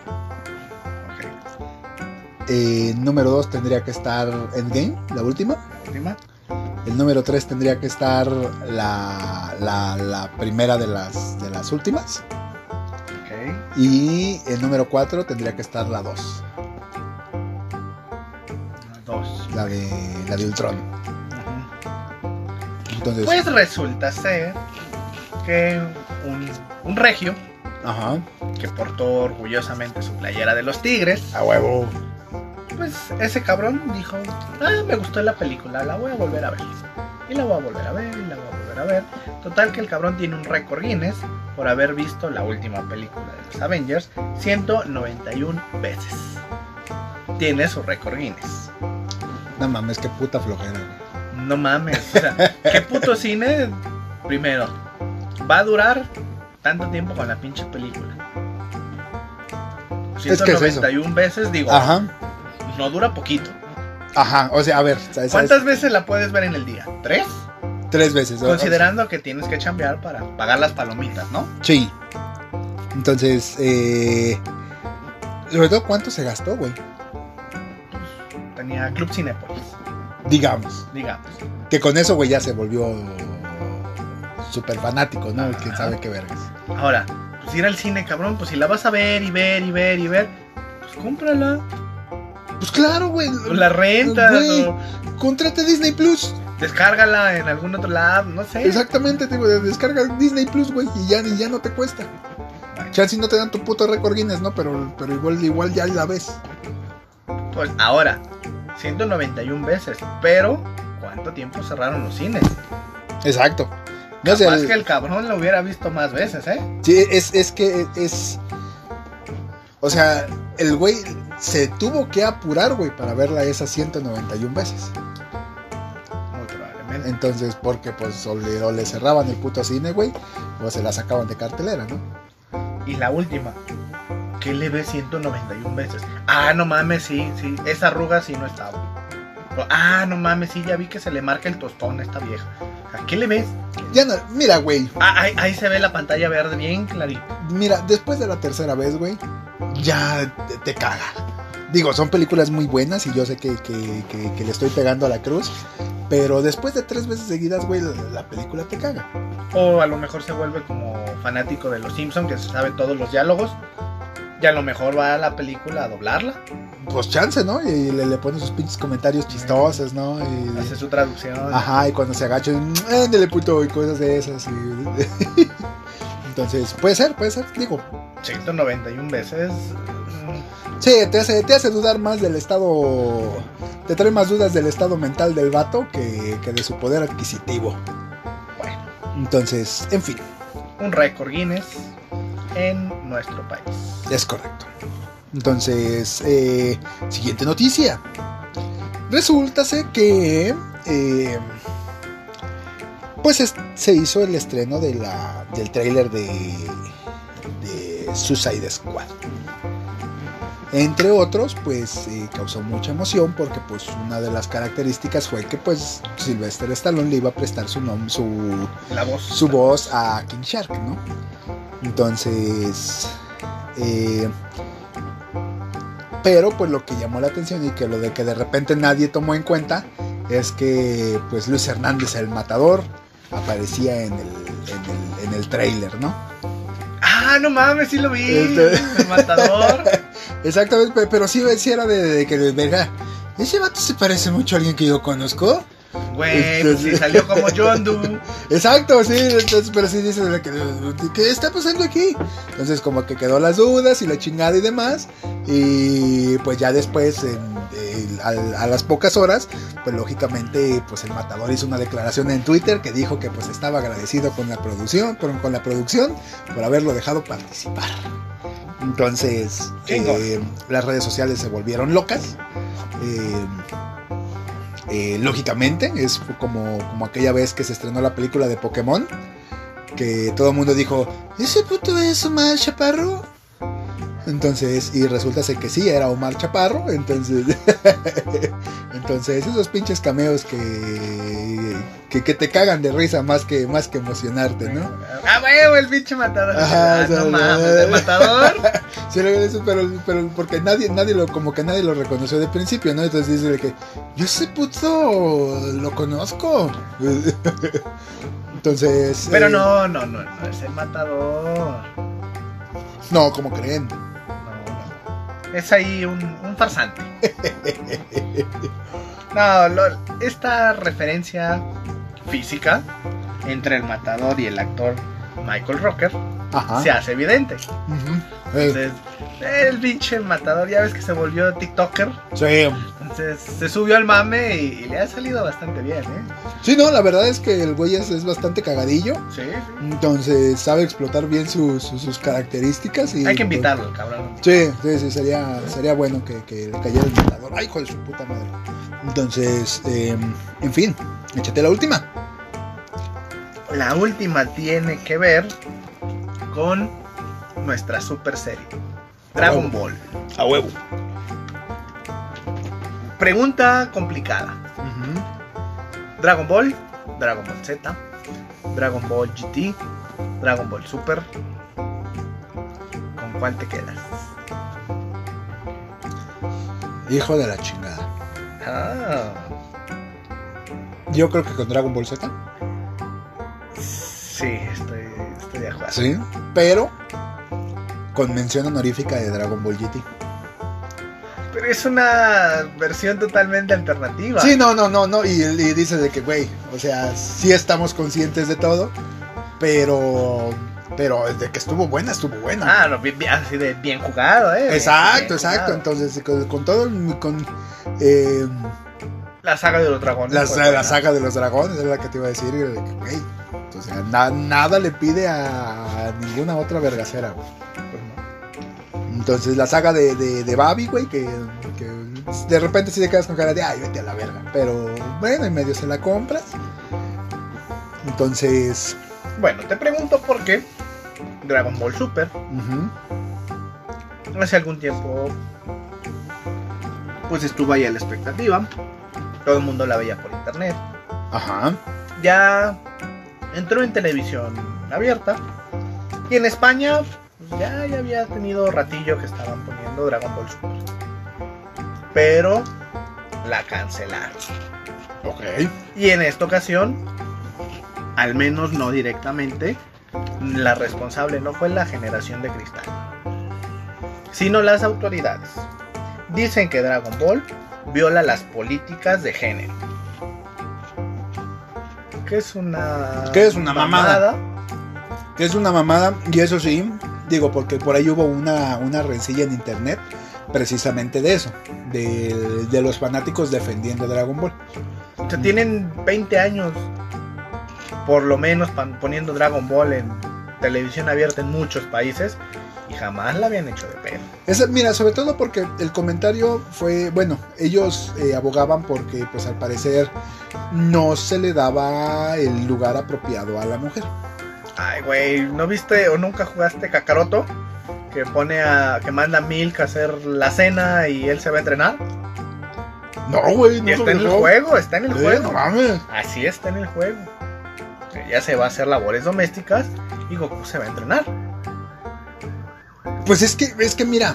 El número 2 tendría que estar Endgame, la última. La última. El número 3 tendría que estar la, la, la primera de las, de las últimas. Ok. Y el número 4 tendría que estar la 2, La 2. la de, la de Ultron. Entonces, Pues resulta ser que un, un regio ajá, que portó orgullosamente su playera de los tigres, a huevo. Pues ese cabrón dijo, ah, me gustó la película, la voy a volver a ver. Y la voy a volver a ver, y la voy a volver a ver. Total que el cabrón tiene un récord Guinness por haber visto la última película de los Avengers 191 veces. Tiene su récord Guinness. No mames, qué puta flojera. güey. No mames, o sea, ¿qué puto cine? Primero, va a durar tanto tiempo con la pinche película. Es que es eso. 191 veces, digo, Ajá, no dura poquito. ajá, o sea, a ver, ¿sabes? ¿Cuántas veces la puedes ver en el día? ¿Tres? Tres veces. ¿no? Considerando que tienes que chambear para pagar las palomitas, ¿no? Sí. Entonces, eh, sobre todo, ¿cuánto se gastó, güey? Tenía Club Cinépolis, Digamos. digamos. Que con eso, güey, ya se volvió súper fanático, ¿no? Ajá. Quién sabe qué vergas. Ahora, pues ir al cine, cabrón, pues si la vas a ver y ver y ver y ver, pues cómprala. Pues claro, güey. La rentas, Güey. o Contrate Disney Plus. descárgala en algún otro lado, no sé. Exactamente, te digo, descarga Disney Plus, güey, y ya, y ya no te cuesta. Chance no te dan tu puto récord Guinness, ¿no? Pero, pero igual, igual ya la ves. Pues ahora, 191 veces, pero ¿cuánto tiempo cerraron los cines? Exacto. No sé, Más el- que el cabrón lo hubiera visto más veces, ¿eh? sí, es, es que es. O sea, el güey se tuvo que apurar, güey, para verla esas 191 veces. Muy probablemente. Entonces, porque pues o le, o le cerraban el puto cine, güey, o se la sacaban de cartelera, ¿no? Y la última, ¿qué le ves 191 veces? Ah, no mames, sí, sí, esa arruga sí no estaba. Ah, no mames, sí, ya vi que se le marca el tostón a esta vieja. ¿A qué le ves? Ya no, mira, güey, Ah, ahí, ahí se ve la pantalla verde bien clarita. mira, después de la tercera vez, güey, ya te, te caga. Digo, son películas muy buenas y yo sé que, que- que- que le estoy pegando a la cruz, pero después de tres veces seguidas, güey, la, la película te caga. O a lo mejor se vuelve como fanático de los Simpsons, que se sabe todos los diálogos. Y a lo mejor va a la película a doblarla, Pues chance, ¿no? Y le, le pone sus pinches comentarios chistosos, ¿no? Y- hace su traducción. Ajá, y cuando se agacha, ándale puto, y cosas de esas. y- [laughs] Entonces, puede ser, puede ser, digo. 191 veces. Sí, te hace, te hace dudar más del estado. Te trae más dudas del estado mental del vato que, que de su poder adquisitivo. Bueno, Entonces, en fin, un récord Guinness en nuestro país. es correcto. Entonces, eh, siguiente noticia. Resulta que eh, pues es- se hizo el estreno de la, del tráiler de, de Suicide Squad. Entre otros, pues eh, causó mucha emoción porque pues una de las características fue que pues Sylvester Stallone le iba a prestar su nombre, su, La voz. su voz a King Shark, ¿no? Entonces, eh, pero pues lo que llamó la atención y que lo de que de repente nadie tomó en cuenta es que pues Luis Hernández el matador aparecía en el, en el, en el trailer, ¿no? Ah, no mames, sí lo vi. Este- El matador. [laughs] Exactamente, pe- pero sí, sí era de, de que, verga, ese vato se parece mucho a alguien que yo conozco. Güey, Este, pues sí sí. salió como [laughs] John Doe. Exacto, sí, entonces, pero sí dice de que, ¿qué está pasando aquí? Entonces como que quedó las dudas y la chingada y demás. Y pues ya después, en- a, a las pocas horas, pues lógicamente pues el matador hizo una declaración en Twitter que dijo que pues estaba agradecido con la producción, con, con la producción por haberlo dejado participar. Entonces, eh, las redes sociales se volvieron locas. Eh, eh, lógicamente, es como, como aquella vez que se estrenó la película de Pokémon, que todo el mundo dijo, ¿ese puto es Omar Chaparro? Entonces, y resulta ser que sí, era Omar Chaparro, entonces, [laughs] entonces esos pinches cameos que, que, que te cagan de risa más que, más que emocionarte, ¿no? Ah, güey, el pinche matador. Ajá, Ah, no mames, el matador. [laughs] Sí, eso, pero, pero porque nadie, nadie lo, como que nadie lo reconoció de principio, ¿no? Entonces dice que yo ese puto lo conozco. [laughs] Entonces. Pero eh, no, no, no, no es el matador. No, como creen. Es ahí un, un farsante. [laughs] No, esta referencia física entre el matador y el actor Michael Rocker Ajá. se hace evidente. Entonces, el pinche matador, ya ves que se volvió TikToker. sí. Se subió al mame y, y le ha salido bastante bien, ¿eh? Sí, no, la verdad es que el güey es, es bastante cagadillo. Sí, sí. Entonces sabe explotar bien sus, sus, sus características. Y, Hay que invitarlo, el cabrón. Sí, sí, sí, sería, sería bueno que, que le cayera el matador. Ay, hijo de su puta madre. Entonces, eh, en fin, échate la última. La última tiene que ver con nuestra super serie, Dragon. Ball. A huevo. Pregunta complicada. Dragon Ball, Dragon Ball Z, Dragon Ball GT, Dragon Ball Super. ¿Con cuál te quedas? Hijo de la chingada. Ah, Yo creo que con Dragon Ball Z. sí, estoy, estoy de acuerdo. Sí. Pero con mención honorífica de Dragon Ball GT. Es una versión totalmente alternativa. Sí, no, no, no, no. Y, y dice de que, güey, o sea, sí estamos conscientes de todo. Pero, pero de que estuvo buena, estuvo buena. Ah, no, bien, bien- así de bien jugado, ¿eh? Exacto, bien exacto. jugado. Entonces, con, con todo, con eh, La saga de los dragones. la, pues, la saga de los dragones, es la que te iba a decir, de que, güey, o sea, na- nada le pide a, a ninguna otra vergacera, güey. Entonces la saga de, de, de Babi, güey, que, que de repente sí te quedas con cara de, ay, vete a la verga. Pero bueno, en medio se la compras. Entonces, Bueno, te pregunto por qué Dragon Ball Super hace algún tiempo pues estuvo ahí a la expectativa. Todo el mundo la veía por internet. ajá, Ya entró en televisión abierta. Y en España ya, ya había tenido ratillo que estaban poniendo Dragon Ball Super. Pero la cancelaron. ok, Y en esta ocasión, al menos no directamente, la responsable no fue la generación de cristal, sino las autoridades. Dicen que Dragon Ball viola las políticas de género. Que es una... Que es una mamada. que es una mamada, y eso sí, digo, porque por ahí hubo una, una rencilla en internet precisamente de eso, de, de los fanáticos defendiendo Dragon Ball. O sea, tienen 20 años, por lo menos, poniendo Dragon Ball en televisión abierta en muchos países. Y jamás la habían hecho de pedo. Esa- mira, sobre todo porque el comentario fue, bueno, ellos eh, abogaban porque pues al parecer no se le daba el lugar apropiado a la mujer. Ay, güey, ¿no viste o nunca jugaste Kakaroto? Que pone a. que manda a Milk a hacer la cena y él se va a entrenar. No, güey, no Y está en el juego, está en el juego. no mames. Así está en el juego. Ella se va a hacer labores domésticas y Goku se va a entrenar. Pues es que, es que mira,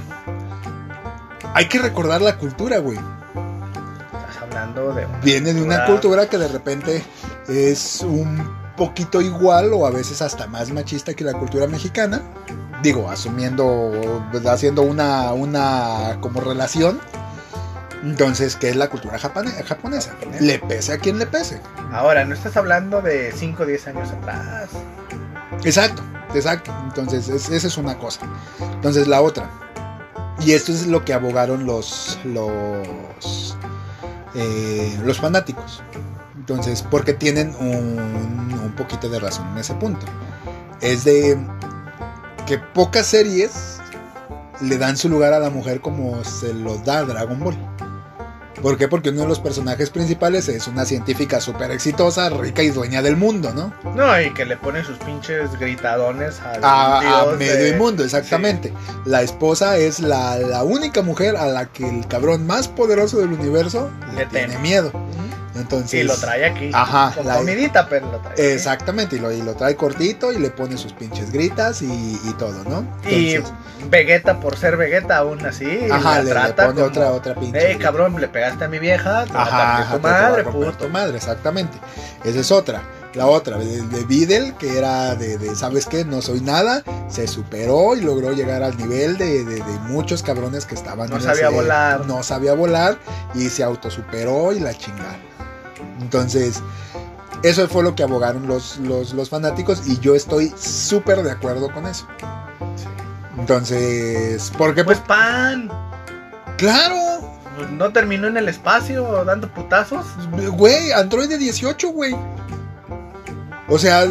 hay que recordar la cultura, güey. Estás hablando de. Viene de una cultura que de repente es un poquito igual o a veces hasta más machista que la cultura mexicana. Digo, asumiendo, haciendo una, una como relación. Entonces, ¿qué es la cultura japonesa? Japonesa. Le pese a quien le pese. Ahora, no estás hablando de 5 o 10 años atrás. Exacto, exacto. Entonces, es- esa es una cosa. Entonces, la otra. Y esto es lo que abogaron los, los, eh, los fanáticos. Entonces, porque tienen un, un poquito de razón en ese punto. Es de que pocas series le dan su lugar a la mujer como se lo da Dragon Ball. ¿Por qué? Porque uno de los personajes principales es una científica súper exitosa, rica y dueña del mundo, ¿no? No, y que le pone sus pinches gritadones a, medio de- inmundo, exactamente. La esposa es la, la única mujer a la que el cabrón más poderoso del universo le, Le tiene miedo. Entonces, Sí, lo trae aquí. Ajá, Con la- comidita, pero lo trae. aquí. Exactamente, y lo, y lo trae cortito y le pone sus pinches gritas y, y todo, ¿no? Y Entonces, Vegeta, por ser Vegeta, aún así, ajá, le, le trata pone como, otra, otra pinche. Hey, cabrón, le pegaste a mi vieja, te va a Ajá, ajá, tu te madre, romper puto. tu madre, exactamente. Esa es otra. La otra, de, de Videl, que era de, de, ¿sabes qué? No soy nada. Se superó y logró llegar al nivel de, de- muchos cabrones que estaban No en sabía volar. No sabía volar y se autosuperó y la chingada. Entonces, eso fue lo que abogaron los, los, los fanáticos y yo estoy súper de acuerdo con eso. Entonces, ¿por qué? Pues pan, claro, no terminó en el espacio dando putazos. Güey, Android de 18, güey. O sea,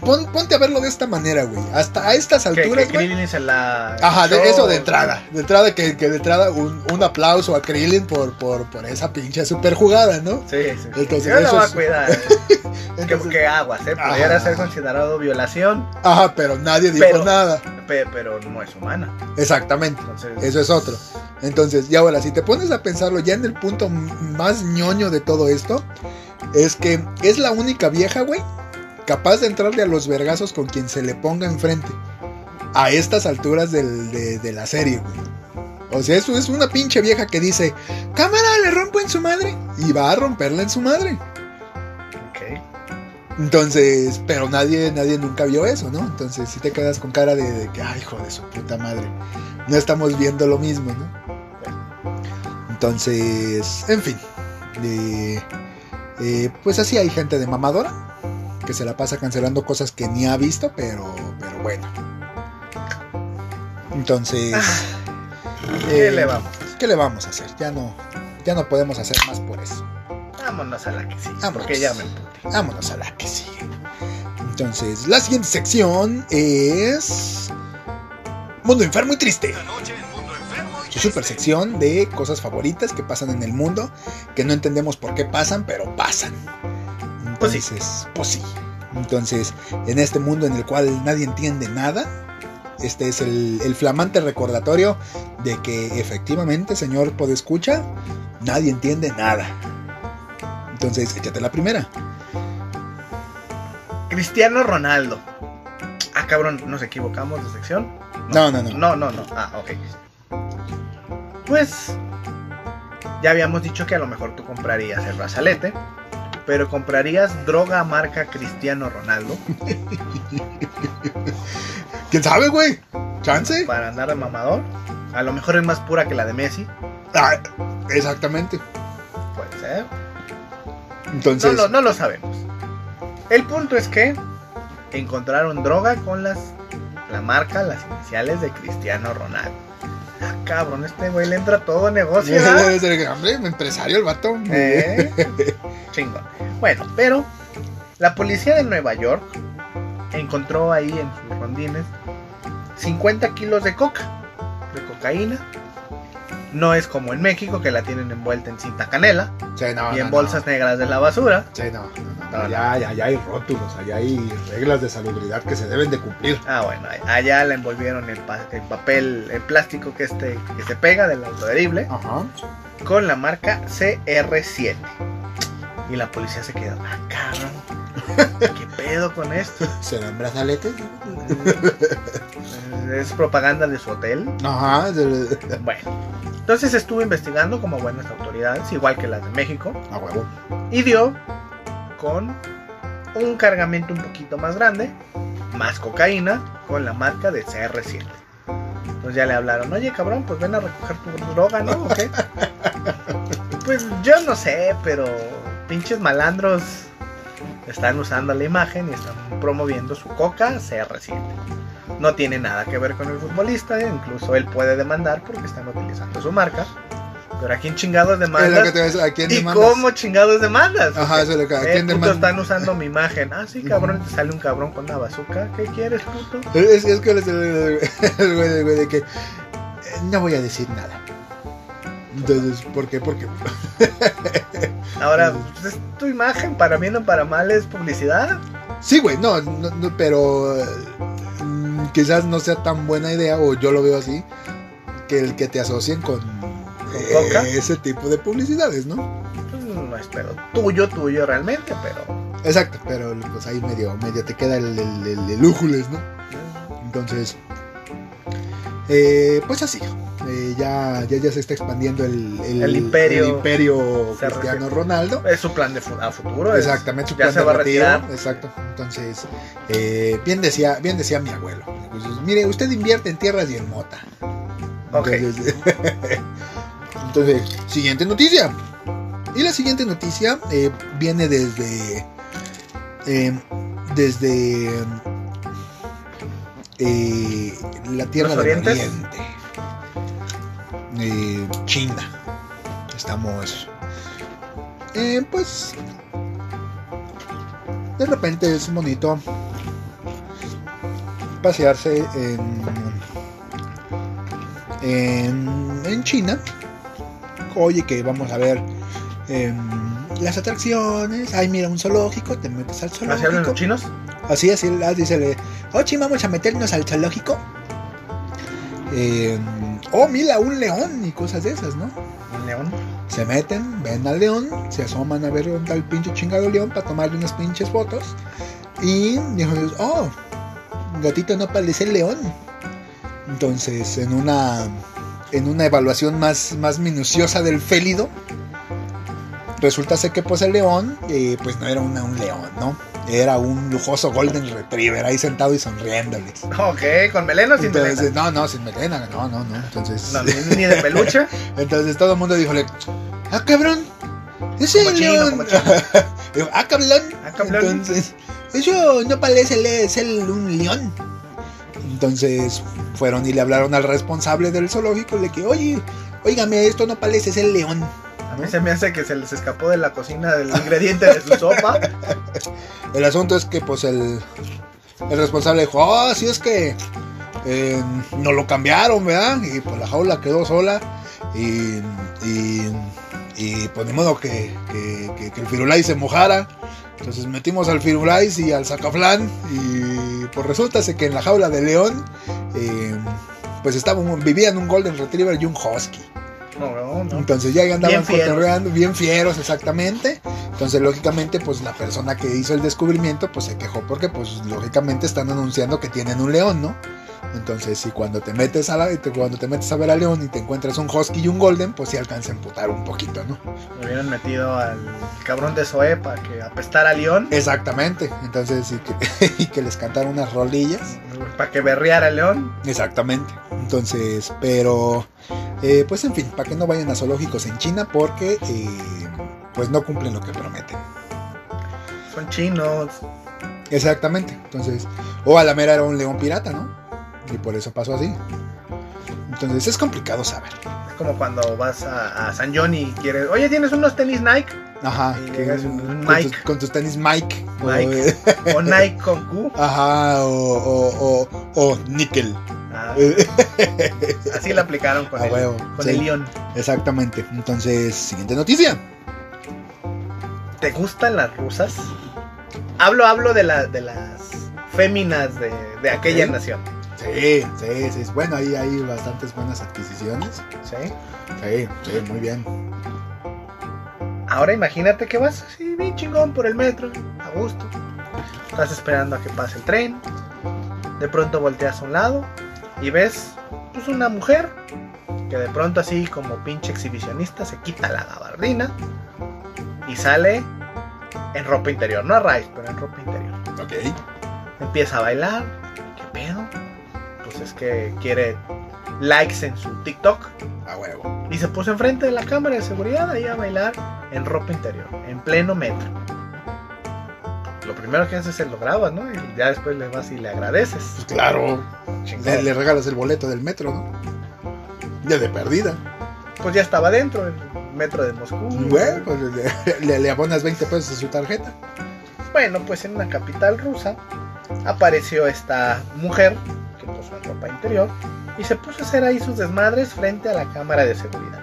pon- ponte a verlo de esta manera, güey. Hasta a estas alturas, que güey. La. Ajá, de, eso de entrada. De entrada, que, que de entrada un, un aplauso a Krillin por, por, por esa pinche super jugada, ¿no? Sí, sí. Entonces, Yo lo eso voy a cuidar. eh. [laughs] que, Entonces, que aguas, ¿eh? Pudiera ser considerado violación, ajá, pero nadie dijo Pero- nada. pe- pero no es humana. Exactamente. Entonces, Eso es otro. Entonces, y ahora, si te pones a pensarlo ya en el punto más ñoño de todo esto, es que es la única vieja, güey, capaz de entrarle a los vergazos con quien se le ponga enfrente. A estas alturas del- de, de la serie, güey. O sea, eso es una pinche vieja que dice, cámara, le rompo en su madre. Y va a romperla en su madre. ok. Entonces, pero nadie, nadie nunca vio eso, ¿no? Entonces, si te quedas con cara de, de que, ay, hijo de su puta madre. No estamos viendo lo mismo, ¿no? Entonces, en fin. eh, eh, pues así hay gente de mamadora que se la pasa cancelando cosas que ni ha visto, pero, pero bueno. Entonces, ¿Qué eh, le vamos? ¿Qué le vamos a hacer? Ya no, ya no podemos hacer más por eso. Vámonos a la que sí. Vámonos. Porque ya me emputé. Vámonos a la que sigue. Entonces, la siguiente sección es. Mundo enfermo y triste. Su super sección de cosas favoritas que pasan en el mundo, que no entendemos por qué pasan, pero pasan. Pues sí. Entonces, pues sí. Entonces, en este mundo en el cual nadie entiende nada, este es el, el flamante recordatorio de que efectivamente, señor Podescucha, nadie entiende nada. Entonces, échate la primera. Cristiano Ronaldo. Ah, cabrón, nos equivocamos de sección. No, no, no. No, no, no. Ah, ok. Pues ya habíamos dicho que a lo mejor tú comprarías el brazalete, pero comprarías droga marca Cristiano Ronaldo [laughs] ¿Quién sabe, güey? ¿Chance? para andar de mamador. A lo mejor es más pura que la de Messi, Ah, exactamente. puede ser. Entonces, No, lo- no lo sabemos. El punto es que encontraron droga con las la marca, las iniciales de Cristiano Ronaldo. Ah, [laughs] cabrón, este güey le entra todo negocio. [laughs] ¿verdad? hombre, empresario el vato. ¿Eh? [laughs] Chingón. Bueno, pero la policía de Nueva York encontró ahí en sus rondines 50 kilos de coca, de cocaína. No es como en México que la tienen envuelta en cinta canela Sí, no, y no, en bolsas negras de la basura. Sí, no, Allá, allá- hay rótulos, allá hay reglas de salubridad que se deben de cumplir. Ah, bueno, allá la envolvieron en, pa- en papel, en plástico que, este, que se pega del autoadherible Ajá. con la marca CR7. Y la policía se quedó, ah, cabrón, ¿qué [laughs] pedo con esto? ¿Serán brazaletes? [laughs] Es propaganda de su hotel. Ajá. Bueno, entonces estuvo investigando como buenas autoridades, igual que las de México, A huevo. y dio con un cargamento un poquito más grande, más cocaína, con la marca de CR7. Entonces ya le hablaron, oye cabrón, pues ven a recoger tu droga, ¿no? ¿O qué? [laughs] Pues yo no sé, pero pinches malandros están usando la imagen y están promoviendo su coca CR7. No tiene nada que ver con el futbolista, incluso él puede demandar porque están utilizando su marca. Pero a quién chingados Es demandas a decir, ¿A quién y demandas? cómo chingados demandas. Ajá, eso es lo que. ¿A Eh, quién demandas? están usando mi imagen. Ah, sí, cabrón, te sale un cabrón con una bazooka. ¿Qué quieres, puto? Es, es que el, el- güey, güey de que. eh, No voy a decir nada. Entonces, ¿por qué? Porque. [laughs] Ahora, pues, es tu imagen, para bien o para mal, es publicidad. Sí, güey, no, no, no, pero. Quizás no sea tan buena idea, o yo lo veo así, que el que te asocien con. eh, ese tipo de publicidades, ¿no? Pues, no es pero tuyo, tuyo realmente, pero. Exacto, pero pues ahí medio, medio te queda el, el, el- el ¿no? Entonces, eh, pues así, eh, ya, ya, ya se está expandiendo el, El imperio. el imperio Cristiano. Ronaldo. Es su plan de a futuro. Exactamente, su ya plan se de va a retiro, retirar. Exacto. Entonces, eh, bien decía, bien decía mi abuelo. Mire, usted invierte en tierras y en mota. Entonces, [laughs] entonces, siguiente noticia. Y la siguiente noticia eh, viene desde. desde. la tierra ¿Los del? Oriente. Eh, China. Estamos. eh, pues. De repente es bonito pasearse en, en, en China. Oye, que vamos a ver em, las atracciones. Ay, mira, un zoológico. Te metes al ¿Así hablan zoológico. los chinos? Así, así, ah, dice, oye, vamos a meternos al zoológico. Em, oh, mira, un león y cosas de esas, ¿no? Un león. Se meten, ven al león, se asoman a ver dónde está el pinche chingado león para tomarle unas pinches fotos. Y dijo, oh, gatito no parece el león. Entonces, en una en una evaluación más, más minuciosa del félido, resulta ser que pues el león, eh, pues no era una- un león, ¿no? Era un lujoso Golden Retriever ahí sentado y sonriéndoles. Ok, con melena o sin Entonces, melena. no, no, sin melena, no, no, no. Entonces, No, ni, de peluche. [laughs] entonces todo el mundo dijo, ah, cabrón, ese Como chino, como [laughs] ah, cabrón. Ah, cabrón. Entonces, eso no parece le- ser un león. Entonces fueron y le hablaron al responsable del zoológico, le que, oye, óigame, esto no parece ser león. Mí se me hace que se les escapó de la cocina del ingrediente de su sopa. [laughs] El asunto es que pues el, el responsable dijo, oh, sí es que eh, no lo cambiaron, ¿verdad? Y pues la jaula quedó sola y, y, y pues ni modo que, que, el firulais se mojara. Entonces metimos al firulais y al sacaflán y pues resulta que en la jaula de león eh, pues estaba un- vivían un golden retriever y un husky. No, no, no. Entonces ya andaban Bien cotorreando, bien fieros, exactamente. Entonces, lógicamente, pues la persona que hizo el descubrimiento, pues se quejó porque, pues, lógicamente están anunciando que tienen un león, ¿no? Entonces, si cuando te metes a la, te- cuando te metes a ver al león y te encuentras un husky y un golden, pues sí alcanza a emputar un poquito, ¿no? Me hubieran metido al cabrón de Zoe para que apestara a León. Exactamente. Entonces, y que, [laughs] y que les cantaron unas rolillas. Para que berreara León. Exactamente. Entonces, pero, eh, pues en fin, para que no vayan a zoológicos en China porque, eh, pues no cumplen lo que prometen. Son chinos. Exactamente. Entonces, o a la mera era un león pirata, ¿no? Y por eso pasó así. Entonces es complicado saber. Es como cuando vas a, a San John y quieres. Oye, ¿tienes unos tenis Nike? Ajá. Que- un- un con, tus, con tus tenis Mike. o- Mike. O Nike con Q. ajá, o, o, o, o níquel. [laughs] Así la aplicaron con, el, huevo, con sí. el León. Exactamente. Entonces, siguiente noticia. ¿Te gustan las rusas? Hablo, hablo de, la, de las féminas de, de aquella nación. Sí, sí, sí. Bueno, ahí hay bastantes buenas adquisiciones. ¿sí? Sí, sí, muy bien. Ahora imagínate que vas así bien chingón por el metro, a gusto. Estás esperando a que pase el tren. De pronto volteas a un lado y ves pues una mujer que de pronto así como pinche exhibicionista se quita la gabardina y sale en ropa interior, no a raíz, pero en ropa interior. Ok. Empieza a bailar, ¿qué pedo? Pues es que quiere likes en su TikTok A huevo. y se puso enfrente de la cámara de seguridad ahí a bailar en ropa interior, en pleno metro. Lo primero que haces es lo grabas, ¿no? Y ya después le vas y le agradeces. Pues claro. Le, le regalas el boleto del metro, ¿no? Ya de perdida. Pues ya estaba dentro, el metro de Moscú. Bueno, pues le, le- le abonas 20 pesos a su tarjeta. Bueno, pues en una capital rusa apareció esta mujer que puso en ropa interior y se puso a hacer ahí sus desmadres frente a la cámara de seguridad.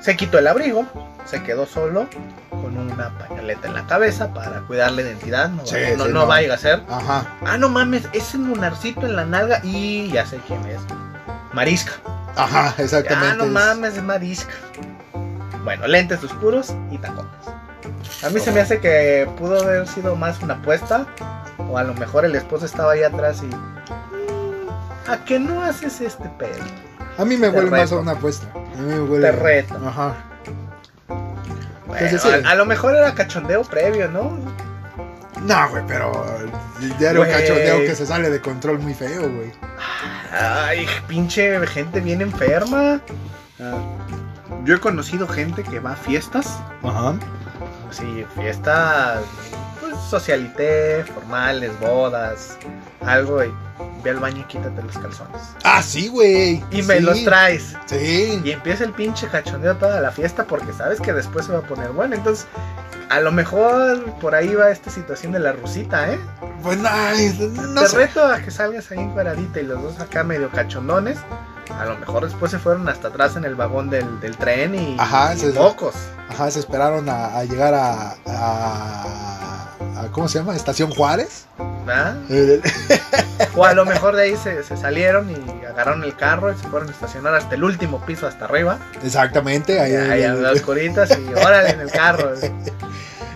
Se quitó el abrigo, se quedó solo con una pañoleta en la cabeza para cuidar la identidad, no, Sí, no, sí, no no. vaya a ser. Ajá. Ah, no mames, ese lunarcito en la nalga y ya sé quién es. Marisca. Ajá, exactamente. Ah, no mames, es Marisca. Bueno, lentes oscuros y tacones. A mí se me hace que pudo haber sido más una apuesta. O a lo mejor el esposo estaba ahí atrás y. "Mm, ¿A que no haces este pedo? A mí me Te huele más a una apuesta. A mí me huele. Te reto. Ajá. Bueno, Entonces, sí. a, a lo mejor era cachondeo previo, ¿no? No, güey, pero. Ya era un cachondeo que se sale de control muy feo, güey. Ay, pinche gente bien enferma. Yo he conocido gente que va a fiestas Ajá. Sí, fiestas, socialité, formales, bodas, algo y ve al baño y quítate los calzones. Ah, sí, güey. Y me los traes. Sí. Y empieza el pinche cachondeo toda la fiesta porque sabes que después se va a poner bueno. Entonces, a lo mejor por ahí va esta situación de la rusita, ¿eh? Pues ay, no Te sé. reto a que salgas ahí encueradita y los dos acá medio cachondones. A lo mejor después se fueron hasta atrás en el vagón del, del tren y, Ajá, y se- mocos. Ajá, se esperaron a, a llegar a, a, a- ¿Cómo se llama? Estación Juárez. ¿verdad? [laughs] Eh, [laughs] O a lo mejor de ahí se, se salieron y agarraron el carro y se fueron a estacionar hasta el último piso, hasta arriba. Exactamente. Ahí, Ahí a las coritas y órale en el carro. [laughs]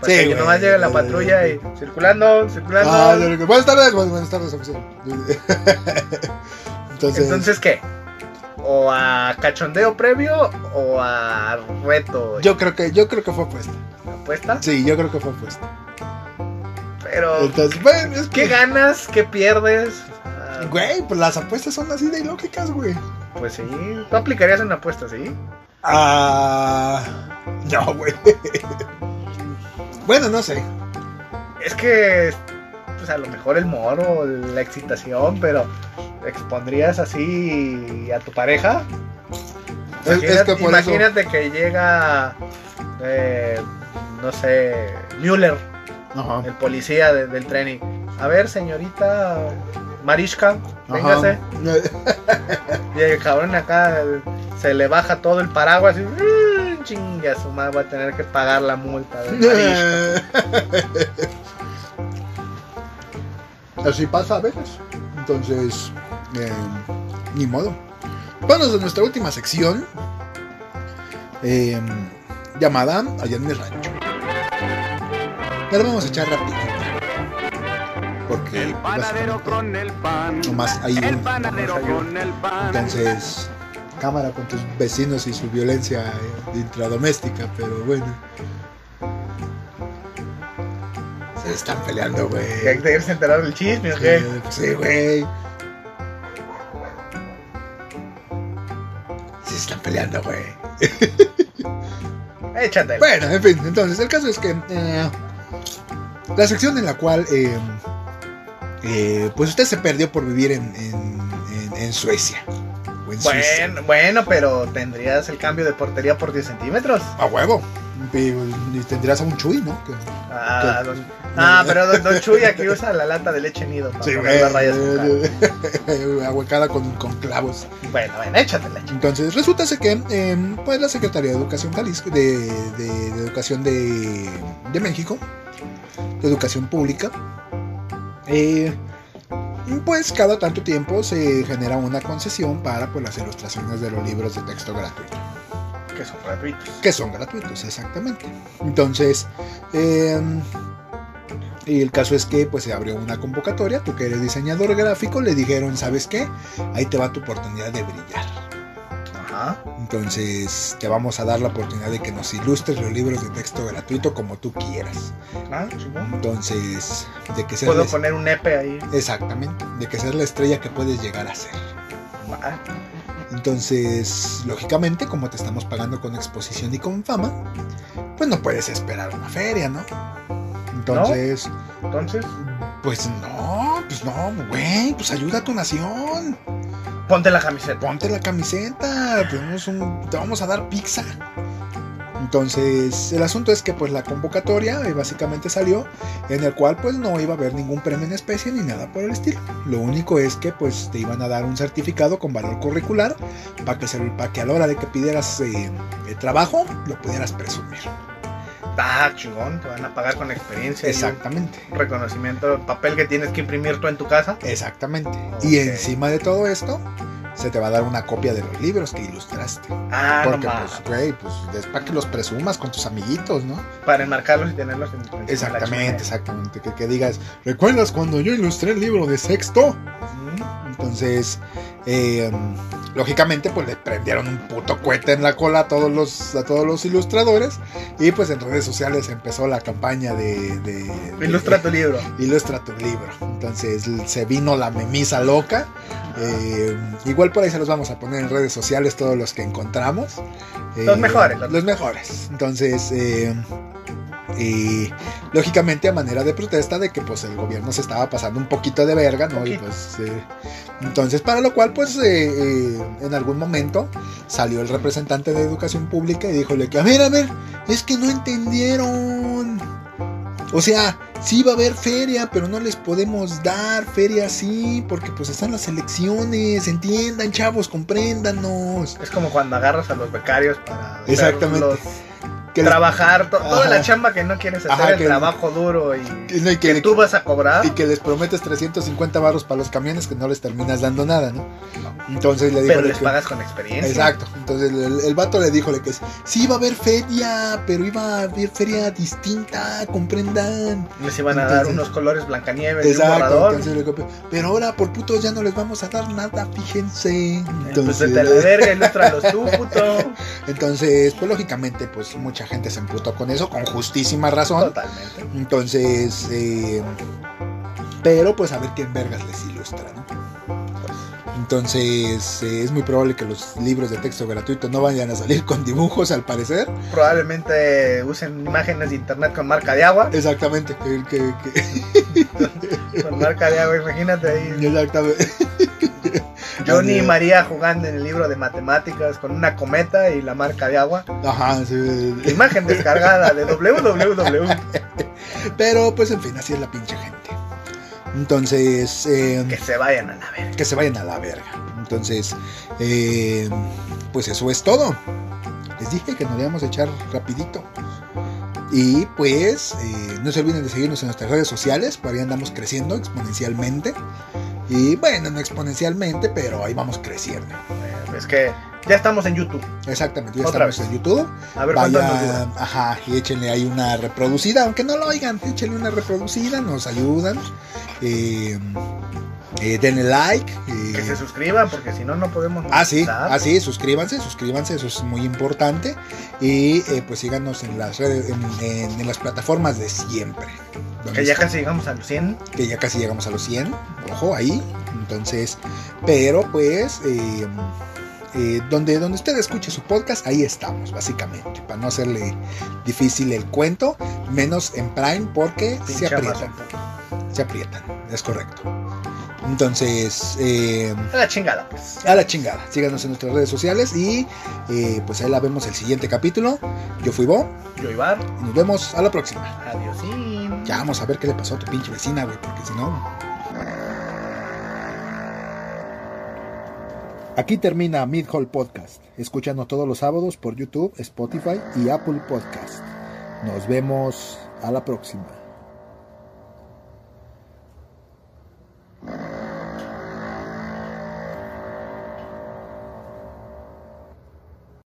Sí, que güey. nomás llegue la patrulla y circulando, circulando. Ah, buenas tardes, buenas, buenas tardes, oficial. Entonces, Entonces, ¿qué? ¿O a cachondeo previo o a reto? yo creo que yo creo que fue puesta. ¿Apuesta? Sí, yo creo que fue puesta. Pero, Entonces, bueno, es ¿qué que ganas? ¿Qué pierdes? Ah, güey, pues las apuestas son así de ilógicas, güey. Pues sí, tú aplicarías una apuesta, ¿sí? Ah, no, güey. [laughs] bueno, no sé. Es que, pues a lo mejor el moro, la excitación, pero expondrías así a tu pareja. Es Imagínate, que por imagínate que llega, eh, no sé, Müller. Ajá. el policía de- del tren a ver, señorita Marishka, véngase. [laughs] Y el cabrón acá se le baja todo el paraguas y, "Mm, chinga, su madre va a tener que pagar la multa de Marishka. [laughs] Así pasa a veces. Entonces, eh, ni modo. Vamos a nuestra última sección. eh, llamada Allá en el rancho. La vamos a echar rapidito. Porque El panadero con el pan. nomás hay El panadero con el pan. Entonces, cámara con tus vecinos y su violencia eh, intradoméstica, pero bueno. Se están peleando, güey. ¿Que te irse enterar del chisme o qué? Sí, Sí, güey. Se están peleando, güey. [laughs] Échatela. Bueno, en fin, entonces el caso es que eh, la sección en la cual eh, eh, pues usted se perdió por vivir en, en, en- en Suecia. O en Suiza. Bueno, bueno, pero tendrías el cambio de portería por 10 centímetros. A huevo. Y, tendrías a un Chuy, ¿no? Que- Ah, don- [laughs] ah, pero don, don Chuy aquí usa la lata de leche nido para Sí, poner las rayas güey. [laughs] Ahuecada con, con clavos. Bueno, bueno, échate leche. Entonces, resulta que eh, pues la Secretaría de Educación Jalisco, de, de- de Educación de, de México, de Educación Pública, eh, pues cada tanto tiempo se genera una concesión para pues, las ilustraciones de los libros de texto gratuitos. Que son gratuitos. que son gratuitos, exactamente. Entonces, eh, y el caso es que pues se abrió una convocatoria, tú que eres diseñador gráfico, le dijeron, ¿sabes qué? Ahí te va tu oportunidad de brillar. Ajá. Entonces, te vamos a dar la oportunidad de que nos ilustres los libros de texto gratuito como tú quieras. Ah, chingón. Entonces, de que seas Puedo la- poner un nepe ahí. Exactamente, de que seas la estrella que puedes llegar a ser. Entonces, lógicamente, como te estamos pagando con exposición y con fama, pues no puedes esperar una feria, ¿no? Entonces, Entonces, pues no, pues no, güey, pues ayuda a tu nación. ponte la camiseta. Ponte la camiseta, tenemos un- te vamos a dar pizza. Entonces, el asunto es que pues la convocatoria eh, básicamente salió en el cual pues no iba a haber ningún premio en especie ni nada por el estilo. Lo único es que pues te iban a dar un certificado con valor curricular para que, a la hora de que pidieras eh, el trabajo lo pudieras presumir. Ah, chingón. Te van a pagar con experiencia. Exactamente. Un reconocimiento, papel que tienes que imprimir tú en tu casa. Exactamente. Y encima de todo esto, se te va a dar una copia de los libros que ilustraste. Ah, Porque, no pues, güey, pues es para que los presumas con tus amiguitos, ¿no? Para enmarcarlos y tenerlos en la Exactamente, exactamente. Que, que digas, ¿recuerdas cuando yo ilustré el libro de sexto? Mm. Entonces, eh, lógicamente, pues le prendieron un puto cohete en la cola a todos los, a todos los ilustradores. Y pues en redes sociales empezó la campaña de. de- de- Ilustra tu [laughs] libro. Ilustra tu libro. Entonces se vino la memisa loca. Eh, igual por ahí se los vamos a poner en redes sociales todos los que encontramos. Los Eh, mejores, Los, los- mejores. Entonces, y lógicamente a manera de protesta de que pues el gobierno se estaba pasando un poquito de verga, ¿no? Y pues, eh, entonces, para lo cual, pues eh, eh, en algún momento salió el representante de educación pública y díjole que, a ver, a ver, es que no entendieron. O sea, sí va a haber feria, pero no les podemos dar feria así, porque pues están las elecciones, entiendan, chavos, compréndanos. Es como cuando agarras a los becarios para Exactamente. Que trabajar to- toda la chamba que no quieres hacer, Ajá, el que- trabajo duro y que- no, y que que le- tú vas a cobrar, y que les prometes 350 barros para los camiones que no les terminas dando nada, ¿no? Entonces le dijo pero les pagas con experiencia. Exacto. Entonces el, el vato le dijo que sí iba a haber feria, pero iba a haber feria distinta, comprendan. Les iban a dar unos colores Blancanieves y un Exacto. entonces pero ahora por putos ya no les vamos a dar nada, fíjense. Eh, Pues Entonces, vete a la verga, ilústralos tú, puto. [laughs] entonces, pues lógicamente, pues mucha gente se emputó con eso, con justísima razón. Totalmente. Entonces, eh, pero pues a ver quién vergas les ilustra, ¿no? Entonces, eh, es muy probable que los libros de texto gratuito no vayan a salir con dibujos, al parecer. Probablemente usen imágenes de internet con marca de agua. Exactamente. que- que- que- [laughs] Con marca de agua, imagínate ahí. exactamente. Johnny y. María jugando en el libro de matemáticas con una cometa y la marca de agua. Ajá, sí. Imagen descargada de www. [laughs] Pero pues en fin, así es la pinche gente. Entonces, eh, Que se vayan a la verga. que se vayan a la verga. Entonces, eh, pues eso es todo. Les dije que nos íbamos a echar rapidito. Y pues, eh, no se olviden de seguirnos en nuestras redes sociales, por ahí andamos creciendo exponencialmente. Y bueno, no exponencialmente, pero ahí vamos creciendo. Es que ya estamos en YouTube. Exactamente, ya Otra estamos en YouTube. A ver cuánto nos dura. Vaya, ajá, y échenle ahí una reproducida, aunque no lo oigan, échenle una reproducida, nos ayudan. Eh, eh, denle like. eh, Que se suscriban porque si no, no podemos. Ah, sí, ah, sí, suscríbanse, suscríbanse, eso es muy importante. Y eh, pues síganos en las redes, en, en- en las plataformas de siempre. Que ya está- casi llegamos a los 100. que ya casi llegamos a los 100, ojo ahí. Entonces, pero pues, eh, donde, donde usted escuche su podcast, ahí estamos, básicamente, para no hacerle difícil el cuento, menos en Prime porque se aprietan, se aprietan, es correcto. Entonces, eh, A la chingada, pues. a la chingada. Síganos en nuestras redes sociales y eh, pues ahí la vemos el siguiente capítulo. Yo fui Bo Yo, Iván. y nos vemos a la próxima. Adiós. Ya vamos a ver qué le pasó a tu pinche vecina, güey, porque si no. Aquí termina Mid Hall Podcast. Escúchanos todos los sábados por YouTube, Spotify y Apple Podcast. Nos vemos a la próxima.